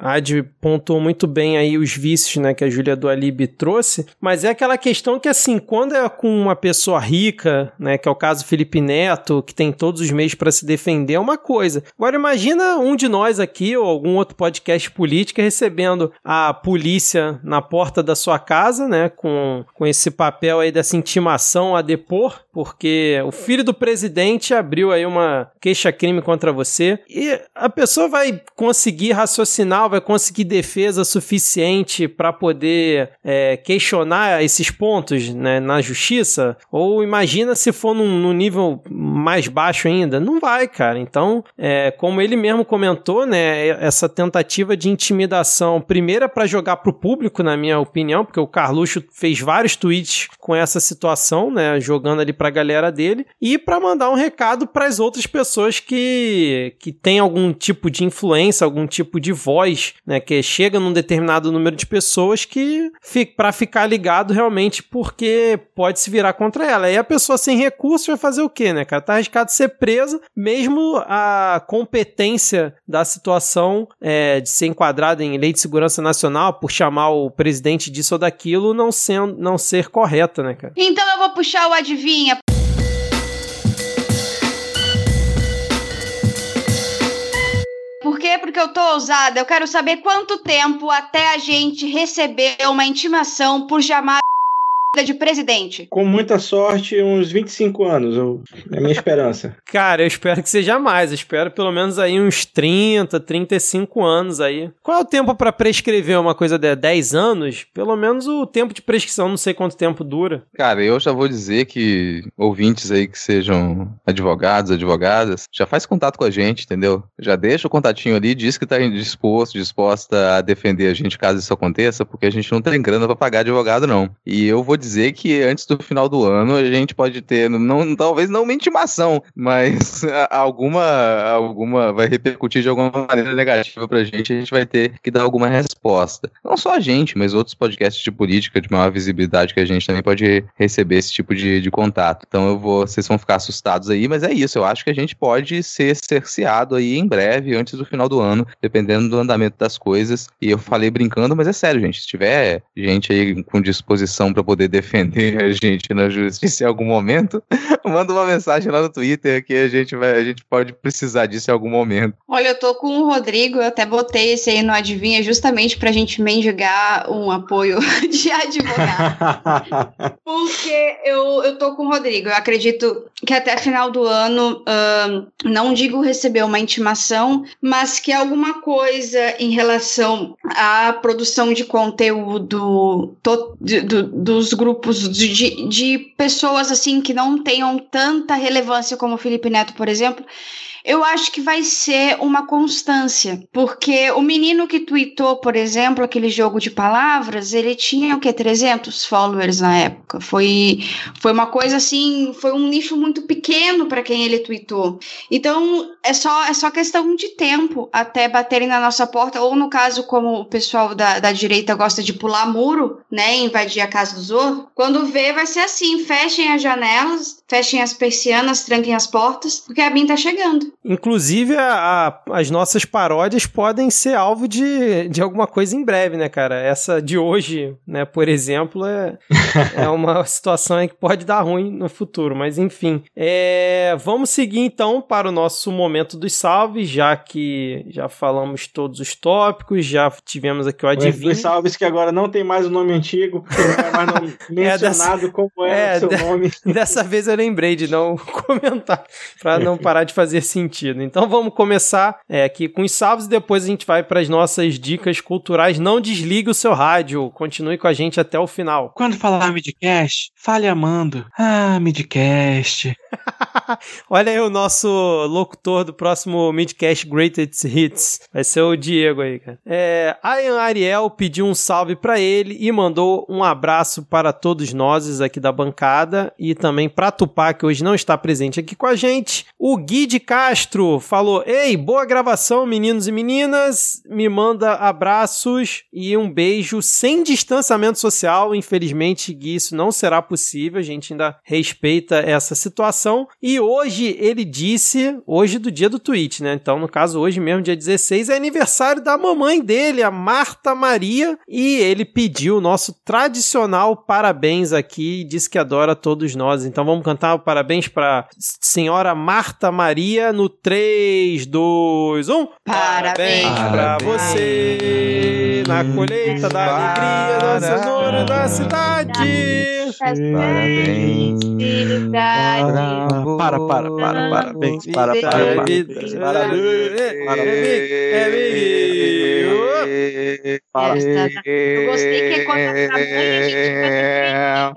a Ad pontuou muito bem aí os vícios, né, que a Júlia do Alibi trouxe, mas é aquela questão que, assim, quando é com uma pessoa rica, né, que é o caso Felipe Neto, que tem todos os meios para se defender, é uma coisa. Agora, imagina um de nós aqui, ou algum outro podcast política, recebendo a polícia na porta da sua casa, né, com, com esse papel aí dessa intimação a depor, porque o filho do presidente abriu aí uma queixa-crime contra você, e a pessoa vai conseguir raciocinar, vai conseguir defesa suficiente para poder é, questionar esses pontos né, na justiça? Ou imagina se for num, num, nível mais baixo ainda? Não vai, cara. Então, é, como ele mesmo comentou, né, essa tentativa de intimidação, primeira para jogar pro público, na minha opinião, porque o Carluxo fez vários tweets com essa situação, né, jogando ali pra galera dele, e para mandar um recado para as outras pessoas que, que têm algum tipo de influência, algum tipo de voz, né, que chega num determinado número de pessoas que para ficar ligado realmente porque pode se virar contra ela. E a pessoa sem recurso vai fazer o quê, né, cara? Tá arriscado ser presa, mesmo a competência da situação é, de ser enquadrada em lei de segurança nacional por chamar o presidente disso ou daquilo não, sendo, não ser correta, né, cara? Então eu vou puxar o adivinha. Quê? Porque eu tô ousada. Eu quero saber quanto tempo até a gente receber uma intimação por chamar de presidente. Com muita sorte, uns 25 anos. Eu, é a minha esperança. Cara, eu espero que seja mais. Eu espero pelo menos aí uns 30, 35 anos aí. Qual é o tempo para prescrever uma coisa de 10 anos? Pelo menos o tempo de prescrição, não sei quanto tempo dura. Cara, eu já vou dizer que ouvintes aí que sejam advogados, advogadas, já faz contato com a gente, entendeu? Já deixa o contatinho ali, diz que tá disposto, disposta a defender a gente caso isso aconteça, porque a gente não tem grana para pagar advogado não. E eu vou dizer que antes do final do ano a gente pode ter, não, talvez não uma intimação, mas alguma, alguma vai repercutir de alguma maneira negativa pra gente, a gente vai ter que dar alguma resposta. Não só a gente, mas outros podcasts de política de maior visibilidade que a gente também pode receber esse tipo de, de contato. Então eu vou, vocês vão ficar assustados aí, mas é isso, eu acho que a gente pode ser cerceado aí em breve, antes do final do ano, dependendo do andamento das coisas. E eu falei brincando, mas é sério, gente. Se tiver gente aí com disposição para poder defender a gente na justiça em algum momento, manda uma mensagem lá no Twitter que a gente vai, a gente pode precisar disso em algum momento. Olha, eu tô com o Rodrigo, eu até botei esse aí no Adivinha justamente pra gente mendigar um apoio de advogado. Porque eu, eu tô com o Rodrigo, eu acredito que até final do ano, uh, não digo receber uma intimação, mas que alguma coisa em relação à produção de conteúdo to, de, do, dos grupos de, de pessoas assim que não tenham tanta relevância como o Felipe Neto, por exemplo, eu acho que vai ser uma constância, porque o menino que tweetou, por exemplo, aquele jogo de palavras, ele tinha o que 300 followers na época. Foi foi uma coisa assim, foi um nicho muito pequeno para quem ele tweetou. Então, é só é só questão de tempo até baterem na nossa porta ou no caso como o pessoal da, da direita gosta de pular muro, né, invadir a casa dos outros. Quando vê vai ser assim, fechem as janelas, fechem as persianas, tranquem as portas, porque a BIM tá chegando. Inclusive, a, a, as nossas paródias podem ser alvo de, de alguma coisa em breve, né, cara? Essa de hoje, né, por exemplo, é, é uma situação que pode dar ruim no futuro, mas enfim. É, vamos seguir então para o nosso momento dos salves, já que já falamos todos os tópicos, já tivemos aqui o adivinho. Os salves que agora não tem mais o nome antigo, porque não é mais mencionado é dessa, como era é, o seu de, nome. Dessa vez eu lembrei de não comentar, para não parar de fazer sentido. Então vamos começar é, aqui com os salves e depois a gente vai para as nossas dicas culturais. Não desligue o seu rádio, continue com a gente até o final. Quando falar midcast, fale amando. Ah, midcast. Olha aí o nosso locutor do próximo Midcast Greatest Hits. Vai ser o Diego aí, cara. É, Ian Ariel pediu um salve para ele e mandou um abraço para todos nós aqui da bancada e também para Tupá, que hoje não está presente aqui com a gente. O Gui de Castro falou: Ei, boa gravação, meninos e meninas. Me manda abraços e um beijo sem distanciamento social. Infelizmente, Gui, isso não será possível. A gente ainda respeita essa situação. E hoje ele disse, hoje do dia do tweet, né? Então, no caso, hoje mesmo, dia 16, é aniversário da mamãe dele, a Marta Maria. E ele pediu o nosso tradicional parabéns aqui e disse que adora todos nós. Então vamos cantar parabéns para senhora Marta Maria no 3, 2, 1. Parabéns para Parabéns. você na colheita da alegria da cenoura da cidade. Parabéns. Para, para, para, parabéns, para, para, É para. vida, Parabéns. é. Esta- Eu gostei que quando é pra mãe a gente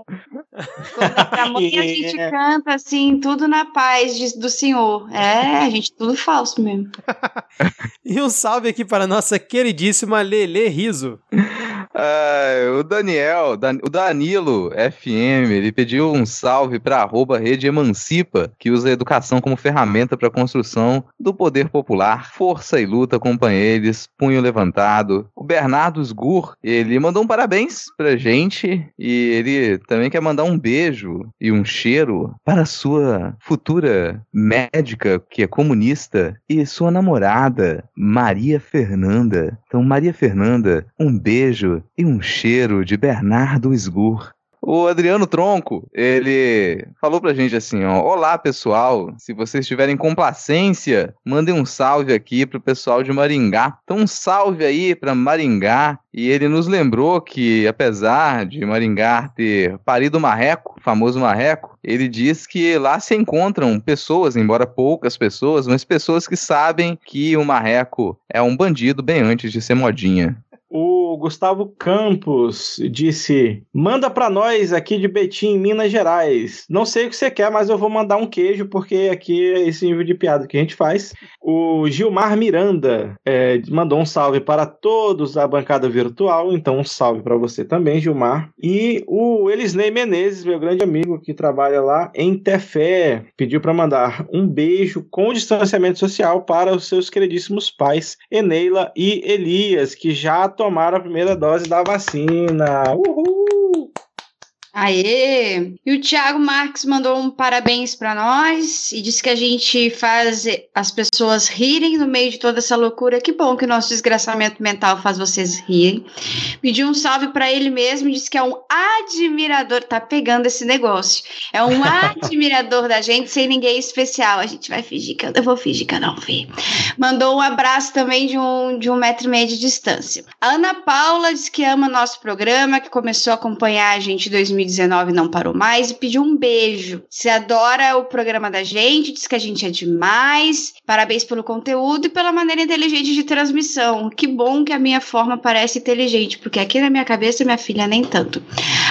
Quando é pra mãe a gente canta assim, tudo na paz de- do Senhor. É, a gente tudo falso mesmo. E um salve aqui para a nossa queridíssima Lele Riso. Ah, o Daniel, Dan- o Danilo FM, ele pediu um salve para arroba Rede Emancipa, que usa a educação como ferramenta para a construção do poder popular. Força e luta, companheiros, punho levantado. O Bernardo Sgur, ele mandou um parabéns pra gente e ele também quer mandar um beijo e um cheiro para sua futura médica, que é comunista, e sua namorada, Maria Fernanda. Então, Maria Fernanda, um beijo e um cheiro de Bernardo Sgur. O Adriano Tronco, ele falou pra gente assim, ó, olá pessoal, se vocês tiverem complacência, mandem um salve aqui pro pessoal de Maringá. Então um salve aí pra Maringá, e ele nos lembrou que apesar de Maringá ter parido o marreco, o famoso marreco, ele diz que lá se encontram pessoas, embora poucas pessoas, mas pessoas que sabem que o marreco é um bandido bem antes de ser modinha. O Gustavo Campos disse: manda pra nós aqui de Betim, Minas Gerais. Não sei o que você quer, mas eu vou mandar um queijo, porque aqui é esse nível de piada que a gente faz. O Gilmar Miranda é, mandou um salve para todos da bancada virtual, então um salve para você também, Gilmar. E o Elisnei Menezes, meu grande amigo que trabalha lá em Tefé, pediu para mandar um beijo com distanciamento social para os seus queridíssimos pais, Eneila e Elias, que já tomaram a primeira dose da vacina. Uhul! Aê! E o Thiago Marques mandou um parabéns pra nós e disse que a gente faz as pessoas rirem no meio de toda essa loucura. Que bom que o nosso desgraçamento mental faz vocês rirem. Pediu um salve pra ele mesmo, disse que é um admirador, tá pegando esse negócio. É um admirador da gente sem ninguém especial. A gente vai fingir que eu, eu vou fingir que eu não vi. Mandou um abraço também de um, de um metro e meio de distância. A Ana Paula disse que ama nosso programa, que começou a acompanhar a gente em 2019 e não parou mais, e pediu um beijo. Se adora o programa da gente, diz que a gente é demais. Parabéns pelo conteúdo e pela maneira inteligente de transmissão. Que bom que a minha forma parece inteligente, porque aqui na minha cabeça, minha filha, nem tanto.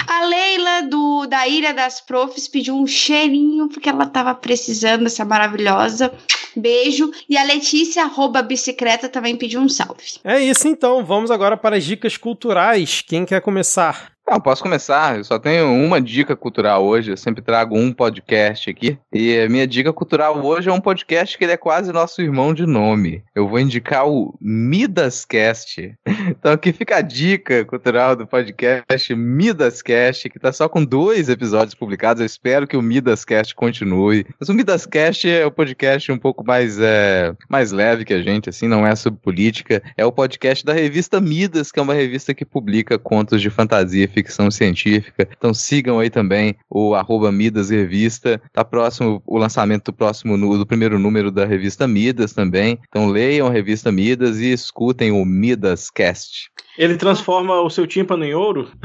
A Leila do da Ilha das Profs pediu um cheirinho, porque ela tava precisando dessa maravilhosa. Beijo. E a Letícia, arroba bicicleta, também pediu um salve. É isso então, vamos agora para as dicas culturais. Quem quer começar? Não, posso começar. Eu só tenho uma dica cultural hoje. Eu sempre trago um podcast aqui. E a minha dica cultural hoje é um podcast que ele é quase nosso irmão de nome. Eu vou indicar o Midascast. Então aqui fica a dica cultural do podcast Midascast, que tá só com dois episódios publicados. Eu espero que o Midascast continue. Mas o Midascast é o podcast um pouco mais, é, mais leve que a gente, assim, não é sobre política. É o podcast da revista Midas, que é uma revista que publica contos de fantasia ficção científica. Então sigam aí também o arroba Midas Revista. Tá próximo o lançamento do próximo do primeiro número da revista Midas também. Então leiam a revista Midas e escutem o Midas Cast. Ele transforma o seu tímpano em ouro?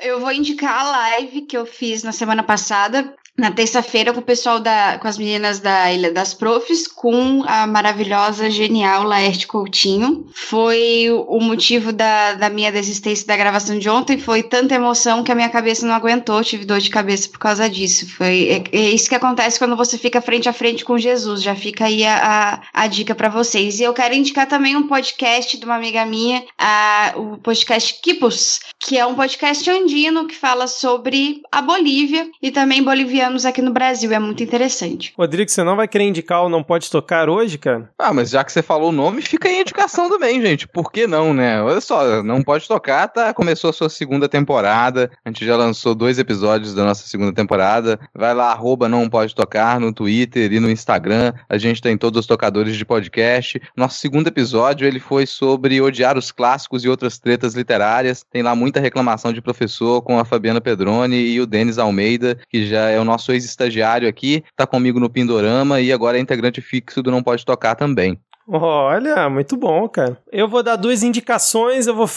Eu vou indicar a live que eu fiz na semana passada. Na terça-feira com o pessoal da. com as meninas da Ilha das Profs, com a maravilhosa, genial Laerte Coutinho. Foi o motivo da, da minha desistência da gravação de ontem. Foi tanta emoção que a minha cabeça não aguentou. Tive dor de cabeça por causa disso. Foi é, é isso que acontece quando você fica frente a frente com Jesus. Já fica aí a, a, a dica para vocês. E eu quero indicar também um podcast de uma amiga minha, a, o podcast Kipus, que é um podcast andino que fala sobre a Bolívia e também bolivianos aqui no Brasil. É muito interessante. Rodrigo, você não vai querer indicar o Não Pode Tocar hoje, cara? Ah, mas já que você falou o nome, fica aí a indicação também, gente. Por que não, né? Olha só, Não Pode Tocar, tá? Começou a sua segunda temporada. A gente já lançou dois episódios da nossa segunda temporada. Vai lá, arroba Não Pode Tocar no Twitter e no Instagram. A gente tem todos os tocadores de podcast. Nosso segundo episódio, ele foi sobre odiar os clássicos e outras tretas literárias. Tem lá muita reclamação de professor com a Fabiana Pedroni e o Denis Almeida, que já é o nosso ex-estagiário aqui, tá comigo no Pindorama e agora é integrante fixo do Não Pode Tocar também. Olha, muito bom, cara. Eu vou dar duas indicações, eu vou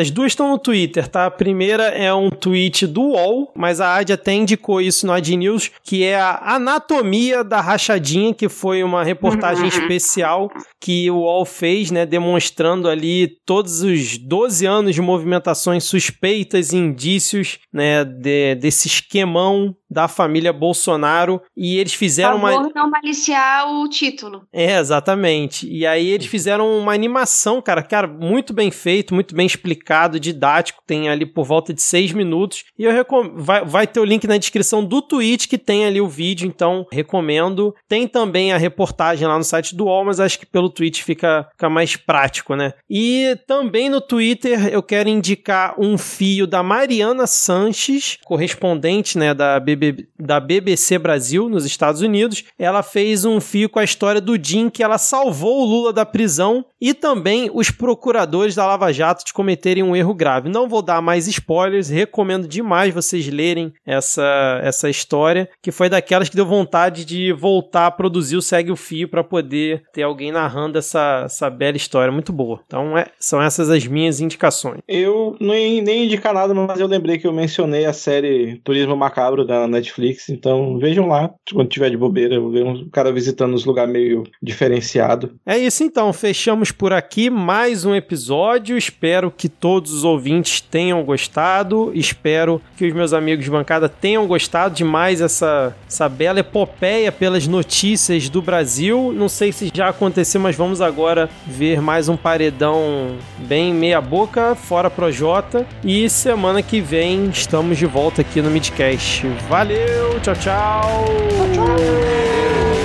as duas estão no Twitter, tá? A primeira é um tweet do UOL, mas a Adi até indicou isso no Ad News, que é a anatomia da rachadinha, que foi uma reportagem especial que o UOL fez, né? Demonstrando ali todos os 12 anos de movimentações suspeitas e indícios, né? De, desse esquemão da família Bolsonaro e eles fizeram Por favor, uma não maliciar o título. é, exatamente. E aí eles fizeram uma animação, cara, cara, muito bem feito, muito bem explicado, didático, tem ali por volta de seis minutos. E eu recom... vai, vai ter o link na descrição do tweet que tem ali o vídeo, então recomendo. Tem também a reportagem lá no site do UOL, mas acho que pelo tweet fica, fica mais prático, né? E também no Twitter eu quero indicar um fio da Mariana Sanches, correspondente, né, da, BB... da BBC Brasil nos Estados Unidos. Ela fez um fio com a história do Jim que ela salvou o Lula da prisão e também os procuradores da Lava Jato de cometerem um erro grave. Não vou dar mais spoilers, recomendo demais vocês lerem essa, essa história, que foi daquelas que deu vontade de voltar a produzir o Segue o Fio para poder ter alguém narrando essa, essa bela história. Muito boa. Então é, são essas as minhas indicações. Eu nem, nem indicar nada, mas eu lembrei que eu mencionei a série Turismo Macabro da Netflix, então vejam lá, quando tiver de bobeira, eu ver um cara visitando os lugares meio diferenciado. É isso então, fechamos por aqui mais um episódio. Espero que todos os ouvintes tenham gostado. Espero que os meus amigos de bancada tenham gostado de mais essa, essa bela epopeia pelas notícias do Brasil. Não sei se já aconteceu, mas vamos agora ver mais um paredão bem meia-boca, fora Projota. E semana que vem estamos de volta aqui no Midcast. Valeu, tchau, tchau. tchau, tchau.